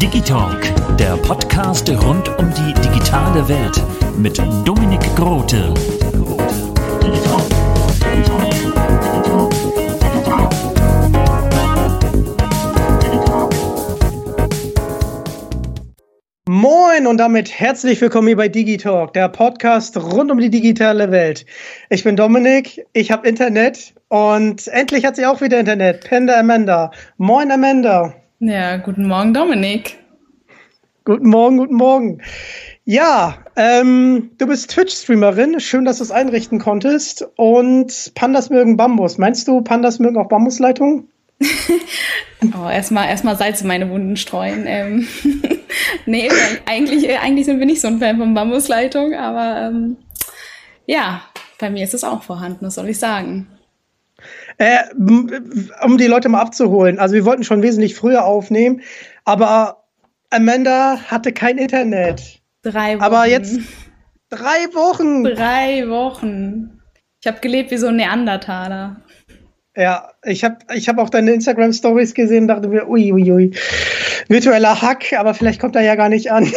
Digitalk, der Podcast rund um die digitale Welt mit Dominik Grote. Moin und damit herzlich willkommen hier bei Digitalk, der Podcast rund um die digitale Welt. Ich bin Dominik, ich habe Internet und endlich hat sie auch wieder Internet. Panda Amanda. Moin Amanda. Ja, guten Morgen, Dominik. Guten Morgen, guten Morgen. Ja, ähm, du bist Twitch-Streamerin. Schön, dass du es einrichten konntest. Und Pandas mögen Bambus. Meinst du, Pandas mögen auch Bambusleitungen? oh, erstmal erstmal Salz in meine Wunden streuen. Ähm, nee, eigentlich, äh, eigentlich sind wir nicht so ein Fan von Bambusleitung, aber ähm, ja, bei mir ist es auch vorhanden, was soll ich sagen? Äh, um die Leute mal abzuholen. Also wir wollten schon wesentlich früher aufnehmen, aber Amanda hatte kein Internet. Drei Wochen. Aber jetzt drei Wochen. Drei Wochen. Ich habe gelebt wie so ein Neandertaler. Ja, ich habe ich hab auch deine Instagram Stories gesehen und dachte mir, ui, ui, ui. Virtueller Hack, aber vielleicht kommt er ja gar nicht an.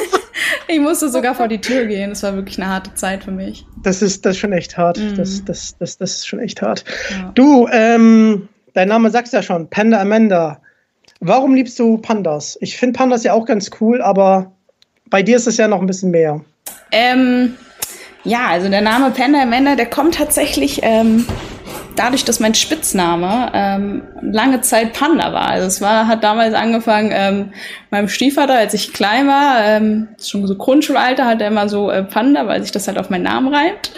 ich musste sogar vor die Tür gehen. Das war wirklich eine harte Zeit für mich. Das ist, das ist schon echt hart. Mm. Das, das, das, das ist schon echt hart. Ja. Du, ähm, dein Name sagst ja schon, Panda Amanda. Warum liebst du Pandas? Ich finde Pandas ja auch ganz cool, aber bei dir ist es ja noch ein bisschen mehr. Ähm, ja, also der Name Panda Amanda, der kommt tatsächlich ähm, dadurch, dass mein Spitzname ähm, lange Zeit Panda war. Also es war, hat damals angefangen, ähm, meinem Stiefvater, als ich klein war, ähm, schon so Grundschulalter, hat er immer so äh, Panda, weil sich das halt auf meinen Namen reimt.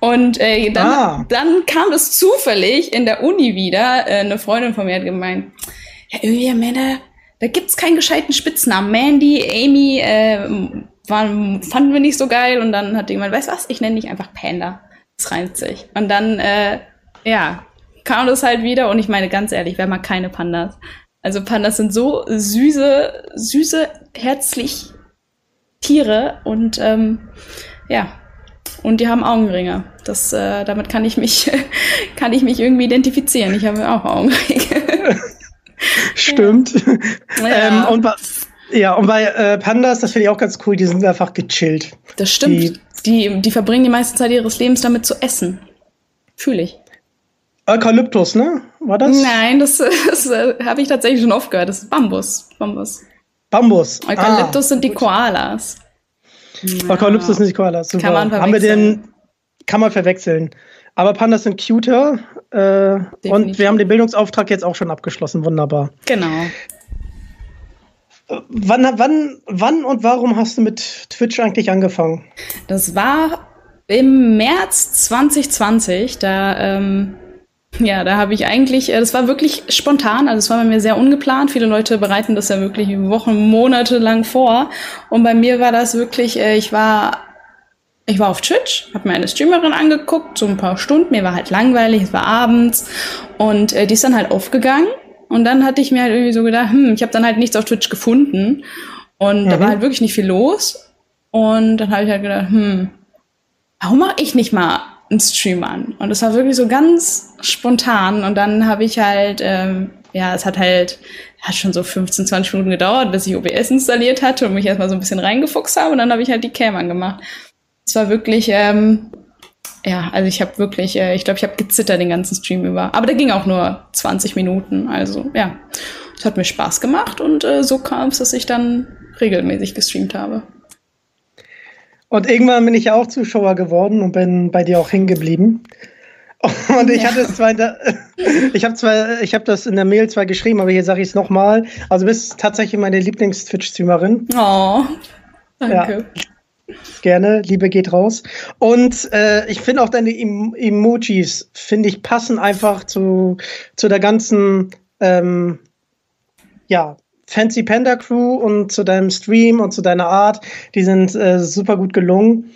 Und äh, dann, ah. dann kam es zufällig in der Uni wieder. Äh, eine Freundin von mir hat gemeint, ja, irgendwie, Männer, da gibt's keinen gescheiten Spitznamen. Mandy, Amy, äh, waren, fanden wir nicht so geil. Und dann hat jemand, weißt du was, ich nenne dich einfach Panda. Das reimt sich. Und dann äh, ja, kam das halt wieder und ich meine ganz ehrlich, wer mag keine Pandas? Also Pandas sind so süße, süße, herzlich Tiere und ähm, ja, und die haben Augenringe. Das, äh, damit kann ich mich, kann ich mich irgendwie identifizieren. Ich habe auch Augenringe. Stimmt. Ja. ähm, und bei, ja, und bei äh, Pandas, das finde ich auch ganz cool, die sind einfach gechillt. Das stimmt. Die, die, die verbringen die meiste Zeit ihres Lebens damit zu essen. Fühle ich. Eukalyptus, ne? War das? Nein, das, das äh, habe ich tatsächlich schon oft gehört. Das ist Bambus. Bambus. Bambus. Eukalyptus ah, sind die Koalas. Ja. Eukalyptus sind die Koalas. Super. Kann man verwechseln. Haben wir den, kann man verwechseln. Aber Pandas sind cuter. Äh, und wir haben den Bildungsauftrag jetzt auch schon abgeschlossen. Wunderbar. Genau. Wann, wann, wann und warum hast du mit Twitch eigentlich angefangen? Das war im März 2020. Da ähm, ja, da habe ich eigentlich, äh, das war wirklich spontan, also es war bei mir sehr ungeplant. Viele Leute bereiten das ja wirklich Wochen, Monate lang vor. Und bei mir war das wirklich, äh, ich war, ich war auf Twitch, habe mir eine Streamerin angeguckt, so ein paar Stunden. Mir war halt langweilig, es war abends und äh, die ist dann halt aufgegangen. Und dann hatte ich mir halt irgendwie so gedacht, hm, ich habe dann halt nichts auf Twitch gefunden und mhm. da war halt wirklich nicht viel los. Und dann habe ich halt gedacht, hm, warum mache ich nicht mal einen Stream an. Und es war wirklich so ganz spontan. Und dann habe ich halt, ähm, ja, es hat halt, hat schon so 15, 20 Minuten gedauert, bis ich OBS installiert hatte und mich erstmal so ein bisschen reingefuchst habe. Und dann habe ich halt die Cam angemacht. Es war wirklich, ähm, ja, also ich habe wirklich, äh, ich glaube, ich habe gezittert den ganzen Stream über. Aber der ging auch nur 20 Minuten. Also ja, es hat mir Spaß gemacht und äh, so kam es, dass ich dann regelmäßig gestreamt habe. Und irgendwann bin ich ja auch Zuschauer geworden und bin bei dir auch hängen geblieben. Und ich ja. hatte es zwar, der, ich habe zwar, ich habe das in der Mail zwar geschrieben, aber hier sage ich es nochmal. Also du bist tatsächlich meine Lieblings-Twitch-Streamerin. Oh, danke. Ja. Gerne, Liebe geht raus. Und äh, ich finde auch deine em Emojis, finde ich, passen einfach zu, zu der ganzen, ähm, ja, Fancy Panda Crew und zu deinem Stream und zu deiner Art. Die sind äh, super gut gelungen.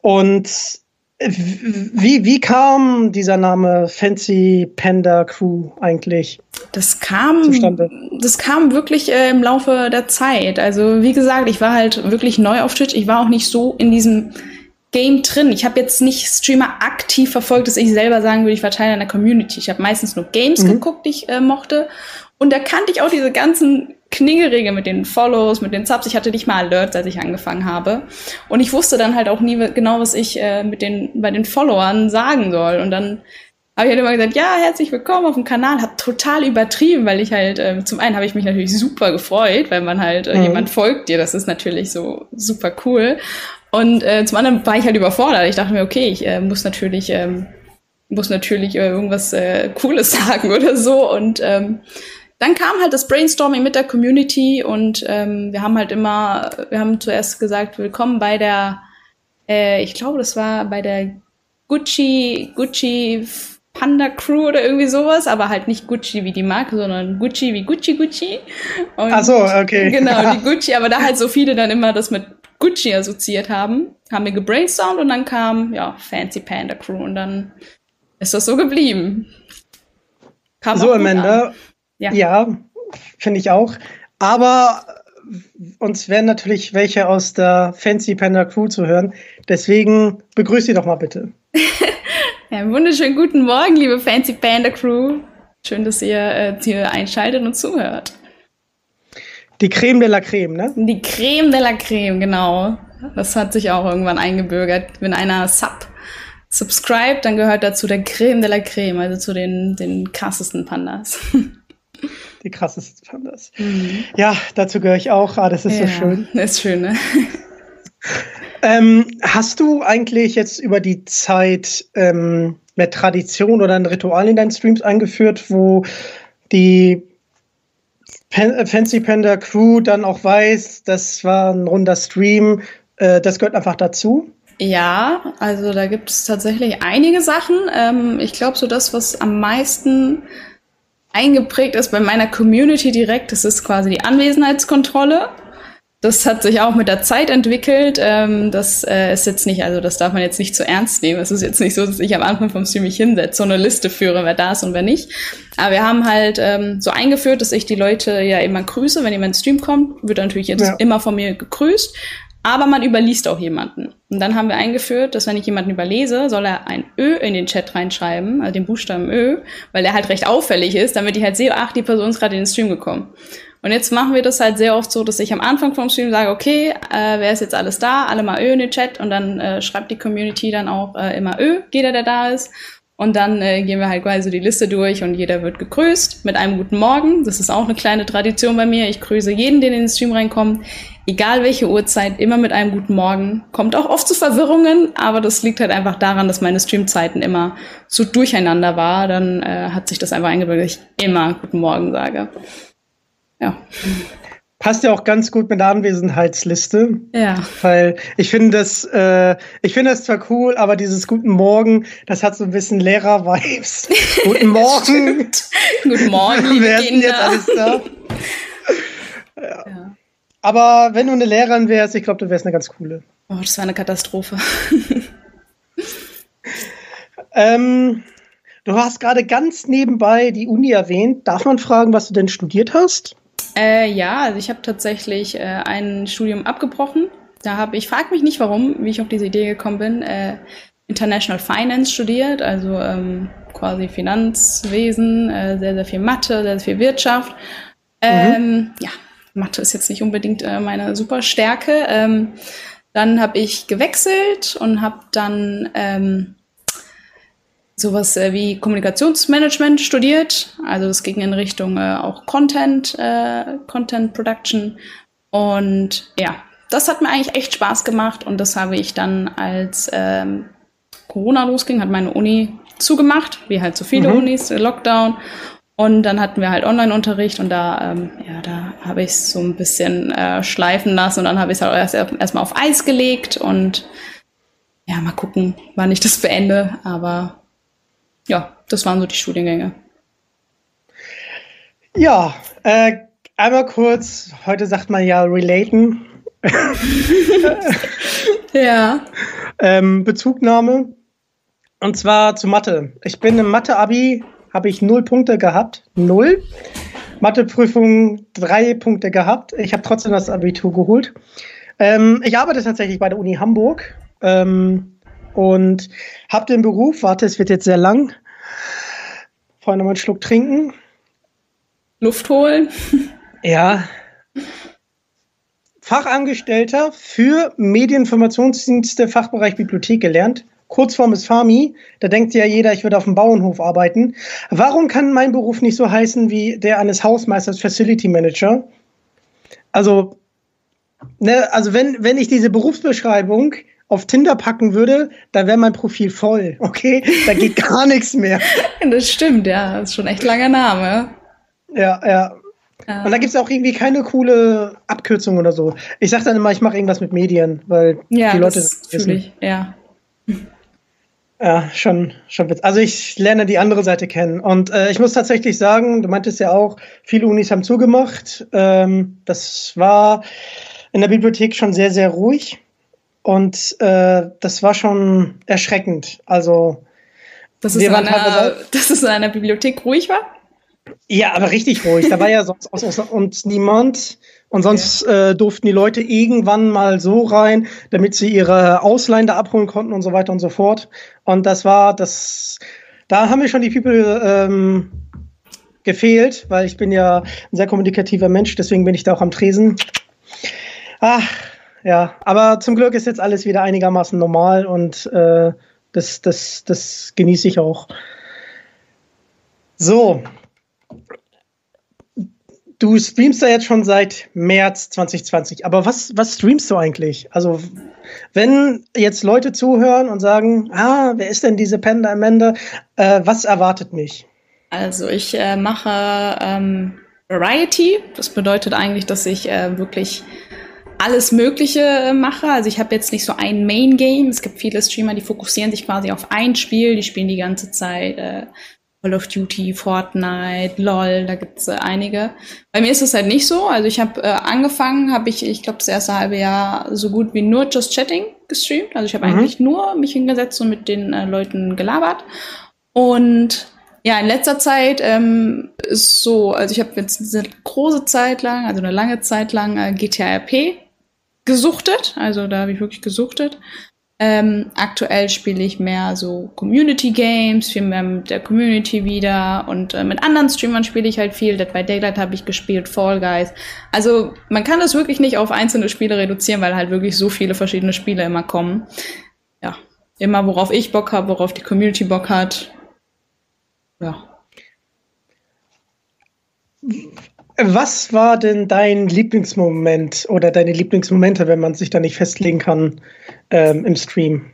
Und wie, wie kam dieser Name Fancy Panda Crew eigentlich? Das kam, zustande? das kam wirklich äh, im Laufe der Zeit. Also wie gesagt, ich war halt wirklich neu auf Twitch. Ich war auch nicht so in diesem Game drin. Ich habe jetzt nicht Streamer aktiv verfolgt, dass ich selber sagen würde, ich war Teil einer Community. Ich habe meistens nur Games mhm. geguckt, die ich äh, mochte. Und da kannte ich auch diese ganzen Klingelregel mit den Follows, mit den Subs. Ich hatte nicht mal Alerts, als ich angefangen habe. Und ich wusste dann halt auch nie genau, was ich äh, mit den, bei den Followern sagen soll. Und dann habe ich halt immer gesagt, ja, herzlich willkommen auf dem Kanal. Hab total übertrieben, weil ich halt, äh, zum einen habe ich mich natürlich super gefreut, weil man halt, äh, mhm. jemand folgt dir. Das ist natürlich so super cool. Und äh, zum anderen war ich halt überfordert. Ich dachte mir, okay, ich äh, muss natürlich, ähm, muss natürlich äh, irgendwas äh, Cooles sagen oder so. Und ähm, dann kam halt das Brainstorming mit der Community und ähm, wir haben halt immer, wir haben zuerst gesagt, willkommen bei der, äh, ich glaube, das war bei der Gucci, Gucci Panda Crew oder irgendwie sowas, aber halt nicht Gucci wie die Marke, sondern Gucci wie Gucci Gucci. Und Ach so, okay. Genau, die Gucci, aber da halt so viele dann immer das mit Gucci assoziiert haben, haben wir gebrainstormt und dann kam, ja, Fancy Panda Crew und dann ist das so geblieben. Kam so, Amanda, an. Ja, ja finde ich auch. Aber uns werden natürlich welche aus der Fancy Panda Crew zu hören. Deswegen begrüße sie doch mal bitte. ja, wunderschönen guten Morgen, liebe Fancy Panda Crew. Schön, dass ihr äh, hier einschaltet und zuhört. Die Creme de la Creme, ne? Die Creme de la Creme, genau. Das hat sich auch irgendwann eingebürgert. Wenn einer Sub subscribe, dann gehört dazu der Creme de la Creme, also zu den, den krassesten Pandas. die krassesten Pandas. Mhm. Ja, dazu gehöre ich auch. Ah, das ist ja, so schön. Das ist schön, ne? ähm, hast du eigentlich jetzt über die Zeit ähm, mehr Tradition oder ein Ritual in deinen Streams eingeführt, wo die Pen äh, Fancy Panda Crew dann auch weiß, das war ein runder Stream, äh, das gehört einfach dazu? Ja, also da gibt es tatsächlich einige Sachen. Ähm, ich glaube, so das, was am meisten eingeprägt ist bei meiner Community direkt, das ist quasi die Anwesenheitskontrolle. Das hat sich auch mit der Zeit entwickelt. Ähm, das äh, ist jetzt nicht, also das darf man jetzt nicht zu ernst nehmen. Es ist jetzt nicht so, dass ich am Anfang vom Stream mich hinsetze, so eine Liste führe, wer da ist und wer nicht. Aber wir haben halt ähm, so eingeführt, dass ich die Leute ja immer grüße. Wenn jemand ins Stream kommt, wird natürlich jetzt ja. immer von mir gegrüßt. Aber man überliest auch jemanden. Und dann haben wir eingeführt, dass wenn ich jemanden überlese, soll er ein Ö in den Chat reinschreiben, also den Buchstaben Ö, weil der halt recht auffällig ist, damit ich halt sehe, ach, die Person ist gerade in den Stream gekommen. Und jetzt machen wir das halt sehr oft so, dass ich am Anfang vom Stream sage, okay, äh, wer ist jetzt alles da? Alle mal Ö in den Chat und dann äh, schreibt die Community dann auch äh, immer Ö, jeder, der da ist. Und dann äh, gehen wir halt quasi die Liste durch und jeder wird gegrüßt mit einem guten Morgen. Das ist auch eine kleine Tradition bei mir. Ich grüße jeden, der in den Stream reinkommt egal welche Uhrzeit, immer mit einem guten Morgen. Kommt auch oft zu Verwirrungen, aber das liegt halt einfach daran, dass meine Streamzeiten immer so durcheinander war. Dann äh, hat sich das einfach eingebürgert, dass ich immer guten Morgen sage. Ja. Passt ja auch ganz gut mit der Anwesenheitsliste. Ja. Weil ich finde das, äh, ich finde das zwar cool, aber dieses Guten Morgen, das hat so ein bisschen Lehrer-Vibes. Guten Morgen. Guten Morgen, liebe Wer Kinder. jetzt alles da? ja. ja. Aber wenn du eine Lehrerin wärst, ich glaube, du wärst eine ganz coole. Oh, das war eine Katastrophe. ähm, du hast gerade ganz nebenbei die Uni erwähnt. Darf man fragen, was du denn studiert hast? Äh, ja, also ich habe tatsächlich äh, ein Studium abgebrochen. Da habe ich, frag mich nicht warum, wie ich auf diese Idee gekommen bin, äh, International Finance studiert, also ähm, quasi Finanzwesen, äh, sehr, sehr viel Mathe, sehr, sehr viel Wirtschaft. Ähm, mhm. Ja, Mathe ist jetzt nicht unbedingt äh, meine Superstärke. Ähm, dann habe ich gewechselt und habe dann ähm, sowas äh, wie Kommunikationsmanagement studiert. Also es ging in Richtung äh, auch Content, äh, Content Production. Und ja, das hat mir eigentlich echt Spaß gemacht und das habe ich dann als ähm, Corona losging, hat meine Uni zugemacht, wie halt so viele mhm. Unis, Lockdown. Und dann hatten wir halt Online-Unterricht und da, ähm, ja, da habe ich es so ein bisschen äh, schleifen lassen und dann habe ich es halt erst erstmal auf Eis gelegt und ja, mal gucken, wann ich das beende. Aber ja, das waren so die Studiengänge. Ja, äh, einmal kurz, heute sagt man ja relaten. ja. Ähm, Bezugnahme. Und zwar zu Mathe. Ich bin im Mathe-Abi, habe ich null Punkte gehabt. Null. Matheprüfung drei Punkte gehabt. Ich habe trotzdem das Abitur geholt. Ähm, ich arbeite tatsächlich bei der Uni Hamburg ähm, und habe den Beruf, warte, es wird jetzt sehr lang. Vorher nochmal einen Schluck trinken. Luft holen. Ja, Fachangestellter für Medieninformationsdienste, Fachbereich Bibliothek gelernt. Kurzform ist FAMI. Da denkt ja jeder, ich würde auf dem Bauernhof arbeiten. Warum kann mein Beruf nicht so heißen wie der eines Hausmeisters Facility Manager? Also, ne, also wenn, wenn ich diese Berufsbeschreibung auf Tinder packen würde, da wäre mein Profil voll, okay? Da geht gar nichts mehr. Das stimmt, ja. Das ist schon echt langer Name. Ja, ja. Ja. Und da gibt es auch irgendwie keine coole Abkürzung oder so. Ich sage dann immer, ich mache irgendwas mit Medien, weil ja, die Leute das wissen. Ich, ja. Ja, schon, schon witzig. Also ich lerne die andere Seite kennen. Und äh, ich muss tatsächlich sagen, du meintest ja auch, viele Unis haben zugemacht. Ähm, das war in der Bibliothek schon sehr, sehr ruhig. Und äh, das war schon erschreckend. Also dass es, in einer, dass es in einer Bibliothek ruhig war? Ja, aber richtig ruhig. Da war ja sonst und niemand. Und sonst okay. äh, durften die Leute irgendwann mal so rein, damit sie ihre Ausleihen da abholen konnten und so weiter und so fort. Und das war das. Da haben mir schon die People ähm, gefehlt, weil ich bin ja ein sehr kommunikativer Mensch, deswegen bin ich da auch am Tresen. Ach, ja. Aber zum Glück ist jetzt alles wieder einigermaßen normal und äh, das, das, das genieße ich auch. So, Du streamst ja jetzt schon seit März 2020, aber was, was streamst du eigentlich? Also, wenn jetzt Leute zuhören und sagen, ah, wer ist denn diese Panda Amanda? Äh, was erwartet mich? Also, ich äh, mache ähm, Variety. Das bedeutet eigentlich, dass ich äh, wirklich alles Mögliche äh, mache. Also ich habe jetzt nicht so ein Main Game. Es gibt viele Streamer, die fokussieren sich quasi auf ein Spiel. Die spielen die ganze Zeit äh, Call of Duty, Fortnite, LOL, da gibt's äh, einige. Bei mir ist es halt nicht so. Also ich habe äh, angefangen, habe ich, ich glaube, das erste halbe Jahr so gut wie nur Just Chatting gestreamt. Also ich habe mhm. eigentlich nur mich hingesetzt und mit den äh, Leuten gelabert. Und ja, in letzter Zeit ähm, ist so, also ich habe jetzt eine große Zeit lang, also eine lange Zeit lang äh, GTA RP gesuchtet. Also da habe ich wirklich gesuchtet. Ähm, aktuell spiele ich mehr so Community Games, viel mehr mit der Community wieder und äh, mit anderen Streamern spiele ich halt viel. Dead by Daylight habe ich gespielt, Fall Guys. Also man kann das wirklich nicht auf einzelne Spiele reduzieren, weil halt wirklich so viele verschiedene Spiele immer kommen. Ja, immer worauf ich Bock habe, worauf die Community Bock hat. Ja. Was war denn dein Lieblingsmoment oder deine Lieblingsmomente, wenn man sich da nicht festlegen kann ähm, im Stream?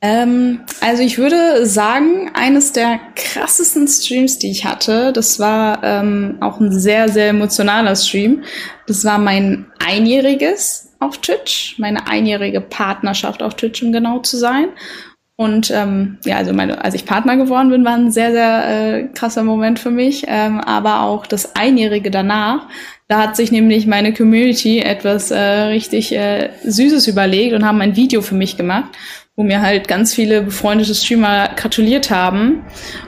Ähm, also ich würde sagen, eines der krassesten Streams, die ich hatte, das war ähm, auch ein sehr, sehr emotionaler Stream. Das war mein einjähriges auf Twitch, meine einjährige Partnerschaft auf Twitch, um genau zu sein. Und ähm, ja, also meine, als ich Partner geworden bin, war ein sehr, sehr äh, krasser Moment für mich. Ähm, aber auch das Einjährige danach, da hat sich nämlich meine Community etwas äh, richtig äh, Süßes überlegt und haben ein Video für mich gemacht, wo mir halt ganz viele befreundete Streamer gratuliert haben.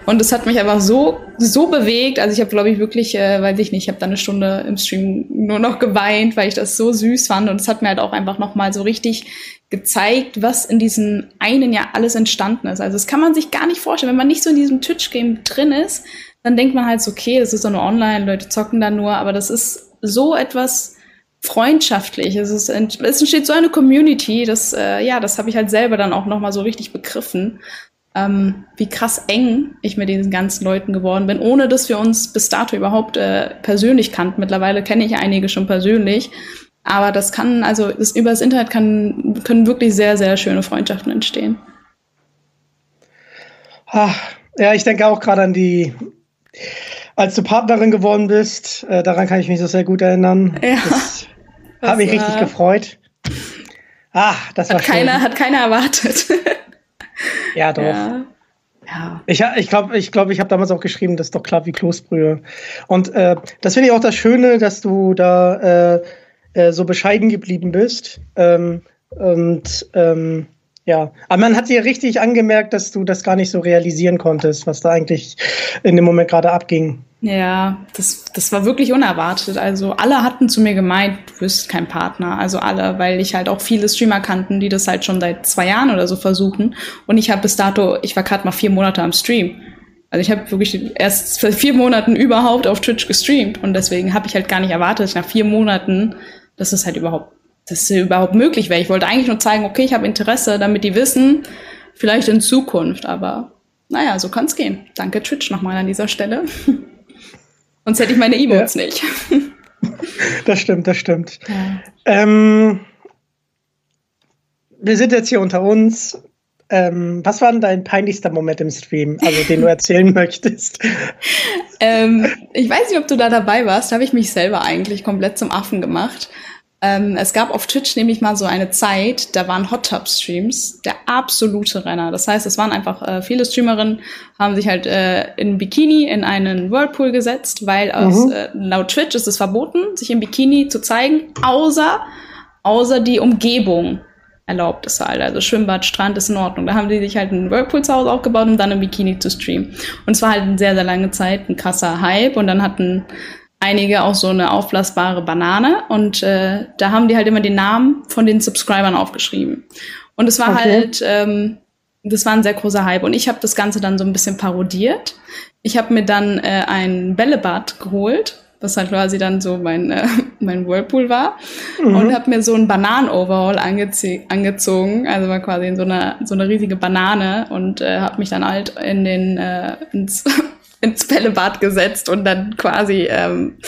Und es hat mich einfach so, so bewegt. Also ich habe, glaube ich, wirklich, äh, weiß ich nicht, ich habe da eine Stunde im Stream nur noch geweint, weil ich das so süß fand. Und es hat mir halt auch einfach nochmal so richtig gezeigt, was in diesem einen Jahr alles entstanden ist. Also das kann man sich gar nicht vorstellen. Wenn man nicht so in diesem Twitch-Game drin ist, dann denkt man halt so, okay, das ist doch nur online, Leute zocken da nur, aber das ist so etwas freundschaftliches. Es, es entsteht so eine Community, das, äh, ja, das habe ich halt selber dann auch nochmal so richtig begriffen. ähm, wie krass eng ich mit diesen ganzen Leuten geworden bin, ohne dass wir uns bis dato überhaupt äh, persönlich kannten. Mittlerweile kenne ich einige schon persönlich. Aber das kann, also das, über das Internet kann, können wirklich sehr, sehr schöne Freundschaften entstehen. Ach, ja, ich denke auch gerade an die, als du Partnerin geworden bist, äh, daran kann ich mich so sehr gut erinnern. Ja. Das, das hat mich richtig gefreut. Ah, das war hat schön. keiner, hat keiner erwartet. Ja, doch. Ja. Ja. Ich, ich glaube, ich, glaub, ich habe damals auch geschrieben, das ist doch klar wie Kloßbrühe. Und äh, das finde ich auch das Schöne, dass du da äh, äh, so bescheiden geblieben bist. Ähm, und ähm, ja, aber man hat dir richtig angemerkt, dass du das gar nicht so realisieren konntest, was da eigentlich in dem Moment gerade abging. Ja, das, das war wirklich unerwartet. Also alle hatten zu mir gemeint, du wirst kein Partner. Also alle, weil ich halt auch viele Streamer kannten, die das halt schon seit zwei Jahren oder so versuchen. Und ich habe bis dato, ich war gerade mal vier Monate am Stream. Also ich habe wirklich erst für vier Monaten überhaupt auf Twitch gestreamt. Und deswegen habe ich halt gar nicht erwartet, nach vier Monaten, dass es halt überhaupt, dass es überhaupt möglich wäre. Ich wollte eigentlich nur zeigen, okay, ich habe Interesse, damit die wissen, vielleicht in Zukunft. Aber naja, so kann es gehen. Danke Twitch nochmal an dieser Stelle. Sonst hätte ich meine E-Mails ja. nicht. das stimmt, das stimmt. Ja. Ähm, wir sind jetzt hier unter uns. Ähm, was war denn dein peinlichster Moment im Stream, also den du erzählen möchtest? Ähm, ich weiß nicht, ob du da dabei warst. Da habe ich mich selber eigentlich komplett zum Affen gemacht. Ähm, es gab auf Twitch nämlich mal so eine Zeit, da waren Hot Tub Streams der absolute Renner. Das heißt, es waren einfach äh, viele Streamerinnen haben sich halt äh, in Bikini in einen Whirlpool gesetzt, weil aus, mhm. äh, laut Twitch ist es verboten, sich im Bikini zu zeigen, außer außer die Umgebung erlaubt es halt. Also Schwimmbad, Strand ist in Ordnung. Da haben die sich halt einen Whirlpool zu Hause aufgebaut, um dann im Bikini zu streamen. Und es war halt eine sehr, sehr lange Zeit ein krasser Hype. Und dann hatten einige auch so eine aufblasbare Banane und äh, da haben die halt immer den Namen von den Subscribern aufgeschrieben. Und es war okay. halt, ähm, das war ein sehr großer Hype und ich habe das Ganze dann so ein bisschen parodiert. Ich habe mir dann äh, ein Bällebad geholt, was halt quasi dann so mein, äh, mein Whirlpool war mhm. und habe mir so ein Bananen-Overall angezogen, also war quasi in so eine, so eine riesige Banane und äh, habe mich dann halt in den, äh, ins ins Bällebad gesetzt und dann quasi ähm,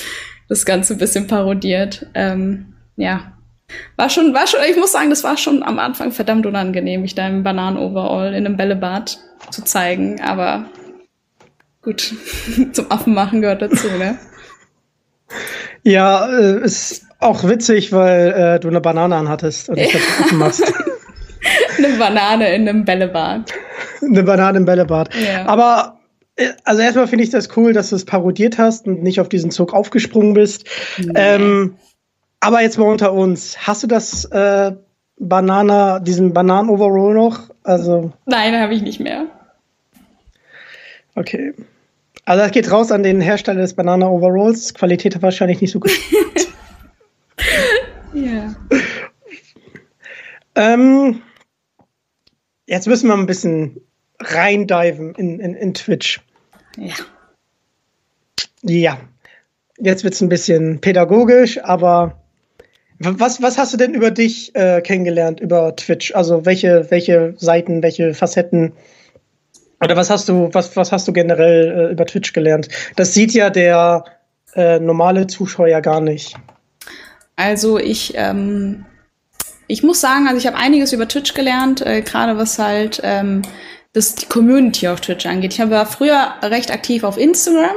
das Ganze ein bisschen parodiert. Ähm, ja. War schon, war schon, ich muss sagen, das war schon am Anfang verdammt unangenehm, mich da im Bananen-Overall in einem Bällebad zu zeigen, aber gut, zum Affen machen gehört dazu, ne? Ja, äh, ist auch witzig, weil äh, du eine Banane anhattest und ich das Affen machst. eine Banane in einem Bällebad. eine Banane im Bällebad. Ja. Aber also erstmal finde ich das cool, dass du es parodiert hast und nicht auf diesen Zug aufgesprungen bist. Nee. Ähm, aber jetzt mal unter uns. Hast du das äh, Banana, diesen Bananen-Overall noch? Also Nein, habe ich nicht mehr. Okay. Also das geht raus an den Hersteller des Banana-Overalls. Qualität hat wahrscheinlich nicht so gut. ja. ähm, jetzt müssen wir ein bisschen reindiven in, in, in Twitch. Ja. Ja. Jetzt wird es ein bisschen pädagogisch, aber was, was hast du denn über dich äh, kennengelernt, über Twitch? Also welche, welche Seiten, welche Facetten? Oder was hast du, was, was hast du generell äh, über Twitch gelernt? Das sieht ja der äh, normale Zuschauer gar nicht. Also ich, ähm, ich muss sagen, also ich habe einiges über Twitch gelernt, äh, gerade was halt ähm, das die Community auf Twitch angeht. Ich war früher recht aktiv auf Instagram.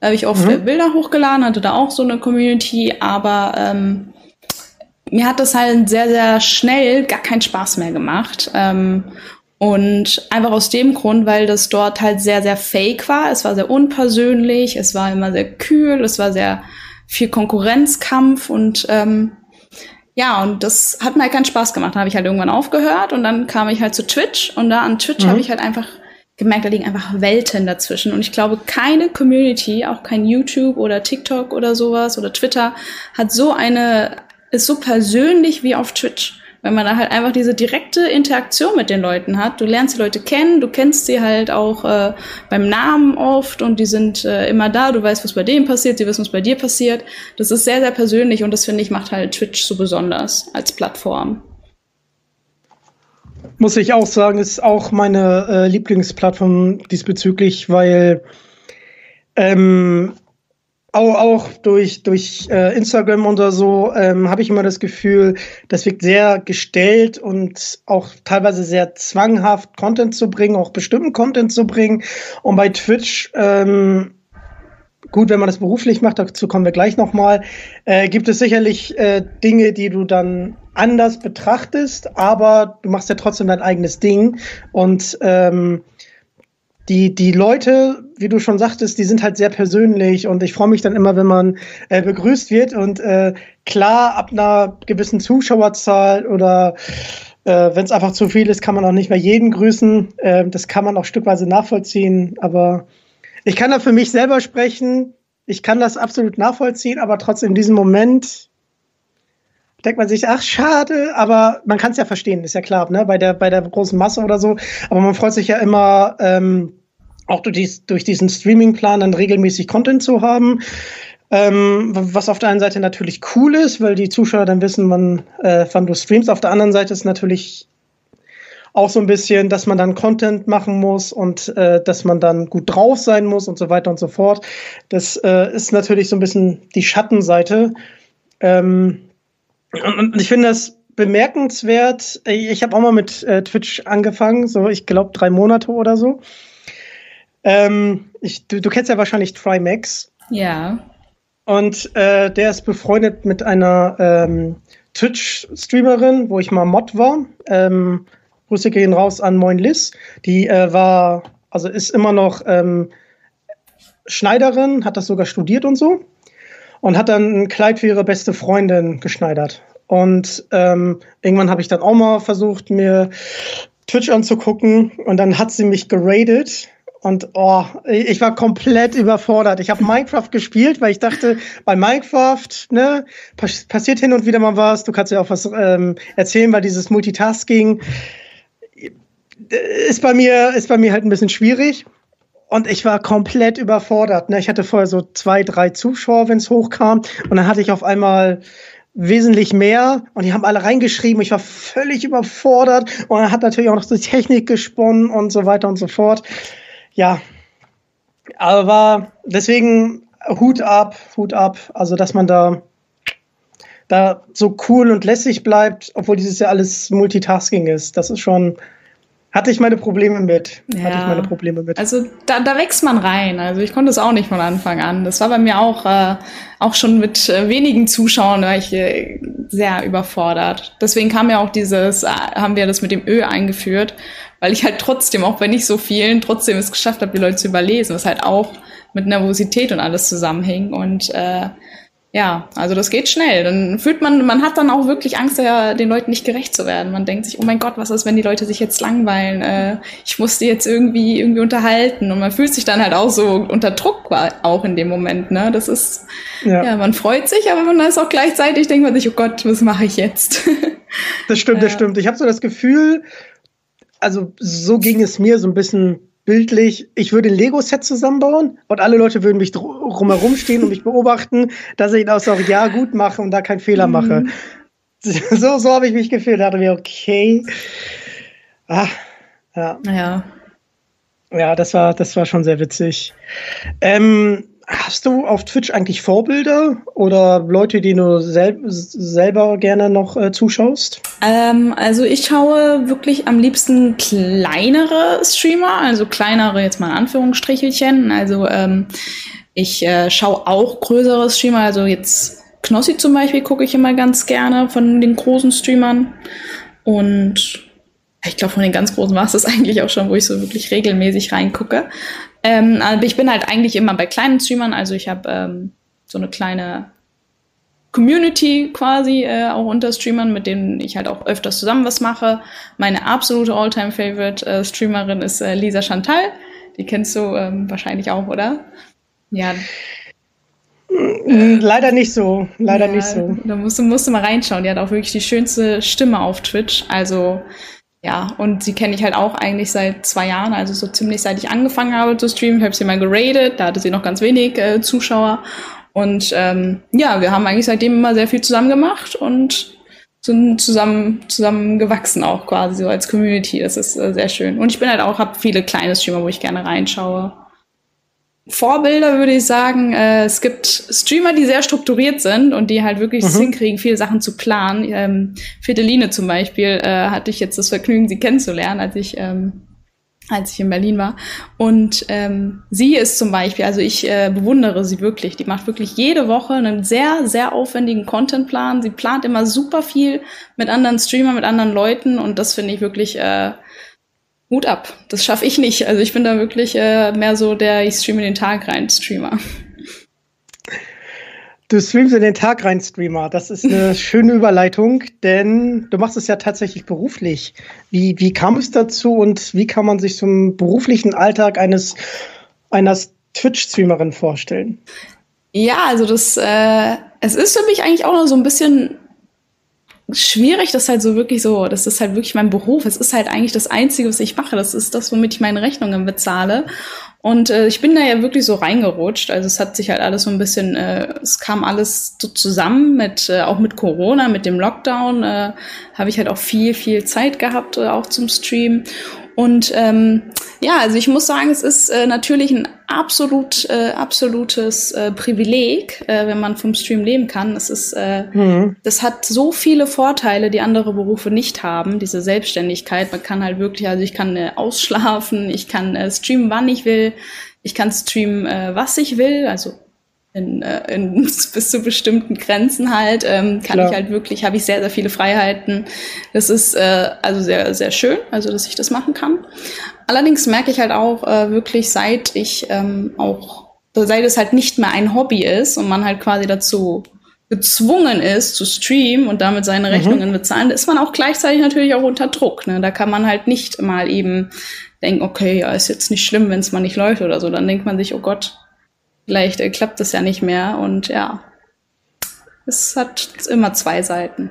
Da habe ich oft mhm. Bilder hochgeladen, hatte da auch so eine Community, aber ähm, mir hat das halt sehr, sehr schnell gar keinen Spaß mehr gemacht. Ähm, und einfach aus dem Grund, weil das dort halt sehr, sehr fake war. Es war sehr unpersönlich, es war immer sehr kühl, es war sehr viel Konkurrenzkampf und ähm, ja, und das hat mir halt keinen Spaß gemacht. Da habe ich halt irgendwann aufgehört und dann kam ich halt zu Twitch und da an Twitch mhm. habe ich halt einfach gemerkt, da liegen einfach Welten dazwischen. Und ich glaube, keine Community, auch kein YouTube oder TikTok oder sowas oder Twitter, hat so eine, ist so persönlich wie auf Twitch wenn man da halt einfach diese direkte Interaktion mit den Leuten hat. Du lernst die Leute kennen, du kennst sie halt auch äh, beim Namen oft und die sind äh, immer da, du weißt, was bei denen passiert, sie wissen, was bei dir passiert. Das ist sehr, sehr persönlich und das finde ich macht halt Twitch so besonders als Plattform. Muss ich auch sagen, ist auch meine äh, Lieblingsplattform diesbezüglich, weil ähm, auch, auch durch, durch äh, Instagram oder so ähm, habe ich immer das Gefühl, das wirkt sehr gestellt und auch teilweise sehr zwanghaft, Content zu bringen, auch bestimmten Content zu bringen. Und bei Twitch, ähm, gut, wenn man das beruflich macht, dazu kommen wir gleich nochmal, äh, gibt es sicherlich äh, Dinge, die du dann anders betrachtest, aber du machst ja trotzdem dein eigenes Ding. Und ähm, die, die Leute, wie du schon sagtest, die sind halt sehr persönlich und ich freue mich dann immer, wenn man äh, begrüßt wird und äh, klar, ab einer gewissen Zuschauerzahl oder äh, wenn es einfach zu viel ist, kann man auch nicht mehr jeden grüßen. Äh, das kann man auch stückweise nachvollziehen, aber ich kann da für mich selber sprechen. Ich kann das absolut nachvollziehen, aber trotzdem in diesem Moment denkt man sich, ach, schade, aber man kann es ja verstehen, ist ja klar, ne? Bei der, bei der großen Masse oder so. Aber man freut sich ja immer, ähm, auch durch, dies, durch diesen Streaming-Plan dann regelmäßig Content zu haben. Ähm, was auf der einen Seite natürlich cool ist, weil die Zuschauer dann wissen, man, äh, wann du streamst. Auf der anderen Seite ist natürlich auch so ein bisschen, dass man dann Content machen muss und äh, dass man dann gut drauf sein muss und so weiter und so fort. Das äh, ist natürlich so ein bisschen die Schattenseite. Ähm, und, und ich finde das bemerkenswert. Ich habe auch mal mit äh, Twitch angefangen, so ich glaube drei Monate oder so. Ähm, ich, du, du, kennst ja wahrscheinlich Trimax. Ja. Und äh, der ist befreundet mit einer ähm, Twitch-Streamerin, wo ich mal Mod war. Ähm, Grüße gehen raus an Moin Liz. Die äh, war, also ist immer noch ähm, Schneiderin, hat das sogar studiert und so und hat dann ein Kleid für ihre beste Freundin geschneidert. Und ähm, irgendwann habe ich dann auch mal versucht, mir Twitch anzugucken und dann hat sie mich geradet. Und oh, ich war komplett überfordert. Ich habe Minecraft gespielt, weil ich dachte, bei Minecraft ne, passiert hin und wieder mal was. Du kannst ja auch was ähm, erzählen, weil dieses Multitasking ist bei mir ist bei mir halt ein bisschen schwierig. Und ich war komplett überfordert. Ne? Ich hatte vorher so zwei, drei Zuschauer, wenn es hochkam. Und dann hatte ich auf einmal wesentlich mehr und die haben alle reingeschrieben. Ich war völlig überfordert und er hat natürlich auch noch die Technik gesponnen und so weiter und so fort. Ja, aber deswegen Hut ab, Hut ab. Also, dass man da, da so cool und lässig bleibt, obwohl dieses ja alles Multitasking ist. Das ist schon, hatte ich meine Probleme mit. Ja. Hatte ich meine Probleme mit. Also da, da wächst man rein. Also ich konnte es auch nicht von Anfang an. Das war bei mir auch, äh, auch schon mit äh, wenigen Zuschauern war ich äh, sehr überfordert. Deswegen kam ja auch dieses, äh, haben wir das mit dem Ö eingeführt, weil ich halt trotzdem, auch bei nicht so vielen, trotzdem es geschafft habe, die Leute zu überlesen, was halt auch mit Nervosität und alles zusammenhing. Und äh, ja, also das geht schnell. Dann fühlt man, man hat dann auch wirklich Angst, ja, den Leuten nicht gerecht zu werden. Man denkt sich, oh mein Gott, was ist, wenn die Leute sich jetzt langweilen? Äh, ich muss die jetzt irgendwie irgendwie unterhalten. Und man fühlt sich dann halt auch so unter Druck auch in dem Moment. Ne, das ist ja, ja man freut sich, aber man ist auch gleichzeitig denkt man sich, oh Gott, was mache ich jetzt? das stimmt, das stimmt. Ich habe so das Gefühl, also so ging es mir so ein bisschen bildlich, ich würde ein Lego-Set zusammenbauen und alle Leute würden mich drumherum stehen und mich beobachten, dass ich das auch ja gut mache und da keinen Fehler mhm. mache. So, so habe ich mich gefühlt. Da dachte mir, okay. Ah, ja. Ja. Ja, das war, das war schon sehr witzig. Ähm, Hast du auf Twitch eigentlich Vorbilder oder Leute, die du sel selber gerne noch äh, zuschaust? Ähm, also ich schaue wirklich am liebsten kleinere Streamer, also kleinere jetzt mal in Anführungsstrichelchen. Also ähm, ich äh, schaue auch größere Streamer, also jetzt Knossi zum Beispiel gucke ich immer ganz gerne von den großen Streamern. Und ich glaube, von den ganz großen war es das eigentlich auch schon, wo ich so wirklich regelmäßig reingucke. Ähm, aber ich bin halt eigentlich immer bei kleinen Streamern, also ich habe ähm, so eine kleine Community quasi äh, auch unter Streamern, mit denen ich halt auch öfters zusammen was mache. Meine absolute All-Time-Favorite äh, Streamerin ist äh, Lisa Chantal. Die kennst du ähm, wahrscheinlich auch, oder? Ja. Mm, leider nicht so, leider ja, nicht so. Da musst du, musst du mal reinschauen. Die hat auch wirklich die schönste Stimme auf Twitch. Also ja, und sie kenne ich halt auch eigentlich seit zwei Jahren, also so ziemlich seit ich angefangen habe zu streamen. Ich habe sie mal geradet, da hatte sie noch ganz wenig äh, Zuschauer. Und ähm, ja, wir haben eigentlich seitdem immer sehr viel zusammen gemacht und sind zusammen, zusammen gewachsen auch quasi, so als Community. Das ist äh, sehr schön. Und ich bin halt auch, habe viele kleine Streamer, wo ich gerne reinschaue. Vorbilder würde ich sagen, äh, es gibt Streamer, die sehr strukturiert sind und die halt wirklich mhm. hinkriegen, viele Sachen zu planen. Ähm, Fideline zum Beispiel äh, hatte ich jetzt das Vergnügen, sie kennenzulernen, als ich ähm, als ich in Berlin war. Und ähm, sie ist zum Beispiel, also ich äh, bewundere sie wirklich. Die macht wirklich jede Woche einen sehr, sehr aufwendigen Contentplan. Sie plant immer super viel mit anderen Streamern, mit anderen Leuten und das finde ich wirklich äh, Hut ab. Das schaffe ich nicht. Also ich bin da wirklich äh, mehr so der ich streame den Tag rein Streamer. Du streamst in den Tag rein, Streamer. Das ist eine schöne Überleitung, denn du machst es ja tatsächlich beruflich. Wie, wie kam es dazu und wie kann man sich zum beruflichen Alltag eines einer Twitch-Streamerin vorstellen? Ja, also das, äh, es ist für mich eigentlich auch noch so ein bisschen schwierig, das halt so wirklich so, das ist halt wirklich mein Beruf. Es ist halt eigentlich das Einzige, was ich mache. Das ist das, womit ich meine Rechnungen bezahle. Und äh, ich bin da ja wirklich so reingerutscht. Also es hat sich halt alles so ein bisschen, äh, es kam alles so zusammen mit, äh, auch mit Corona, mit dem Lockdown, äh, habe ich halt auch viel, viel Zeit gehabt, äh, auch zum Stream. Und ähm, ja, also ich muss sagen, es ist äh, natürlich ein absolut, äh, absolutes äh, Privileg, äh, wenn man vom Stream leben kann. Es ist, äh, mhm. das hat so viele Vorteile, die andere Berufe nicht haben. Diese Selbstständigkeit. Man kann halt wirklich, also ich kann äh, ausschlafen, ich kann äh, streamen, wann ich will, ich kann streamen, äh, was ich will. Also in, äh, in, bis zu bestimmten Grenzen halt ähm, kann Klar. ich halt wirklich habe ich sehr sehr viele Freiheiten das ist äh, also sehr sehr schön also dass ich das machen kann allerdings merke ich halt auch äh, wirklich seit ich ähm, auch seit es halt nicht mehr ein Hobby ist und man halt quasi dazu gezwungen ist zu streamen und damit seine mhm. Rechnungen mhm. bezahlen, ist man auch gleichzeitig natürlich auch unter Druck. Ne? Da kann man halt nicht mal eben denken, okay, ja, ist jetzt nicht schlimm, wenn es mal nicht läuft oder so. Dann denkt man sich, oh Gott, vielleicht äh, klappt es ja nicht mehr und ja, es hat immer zwei Seiten.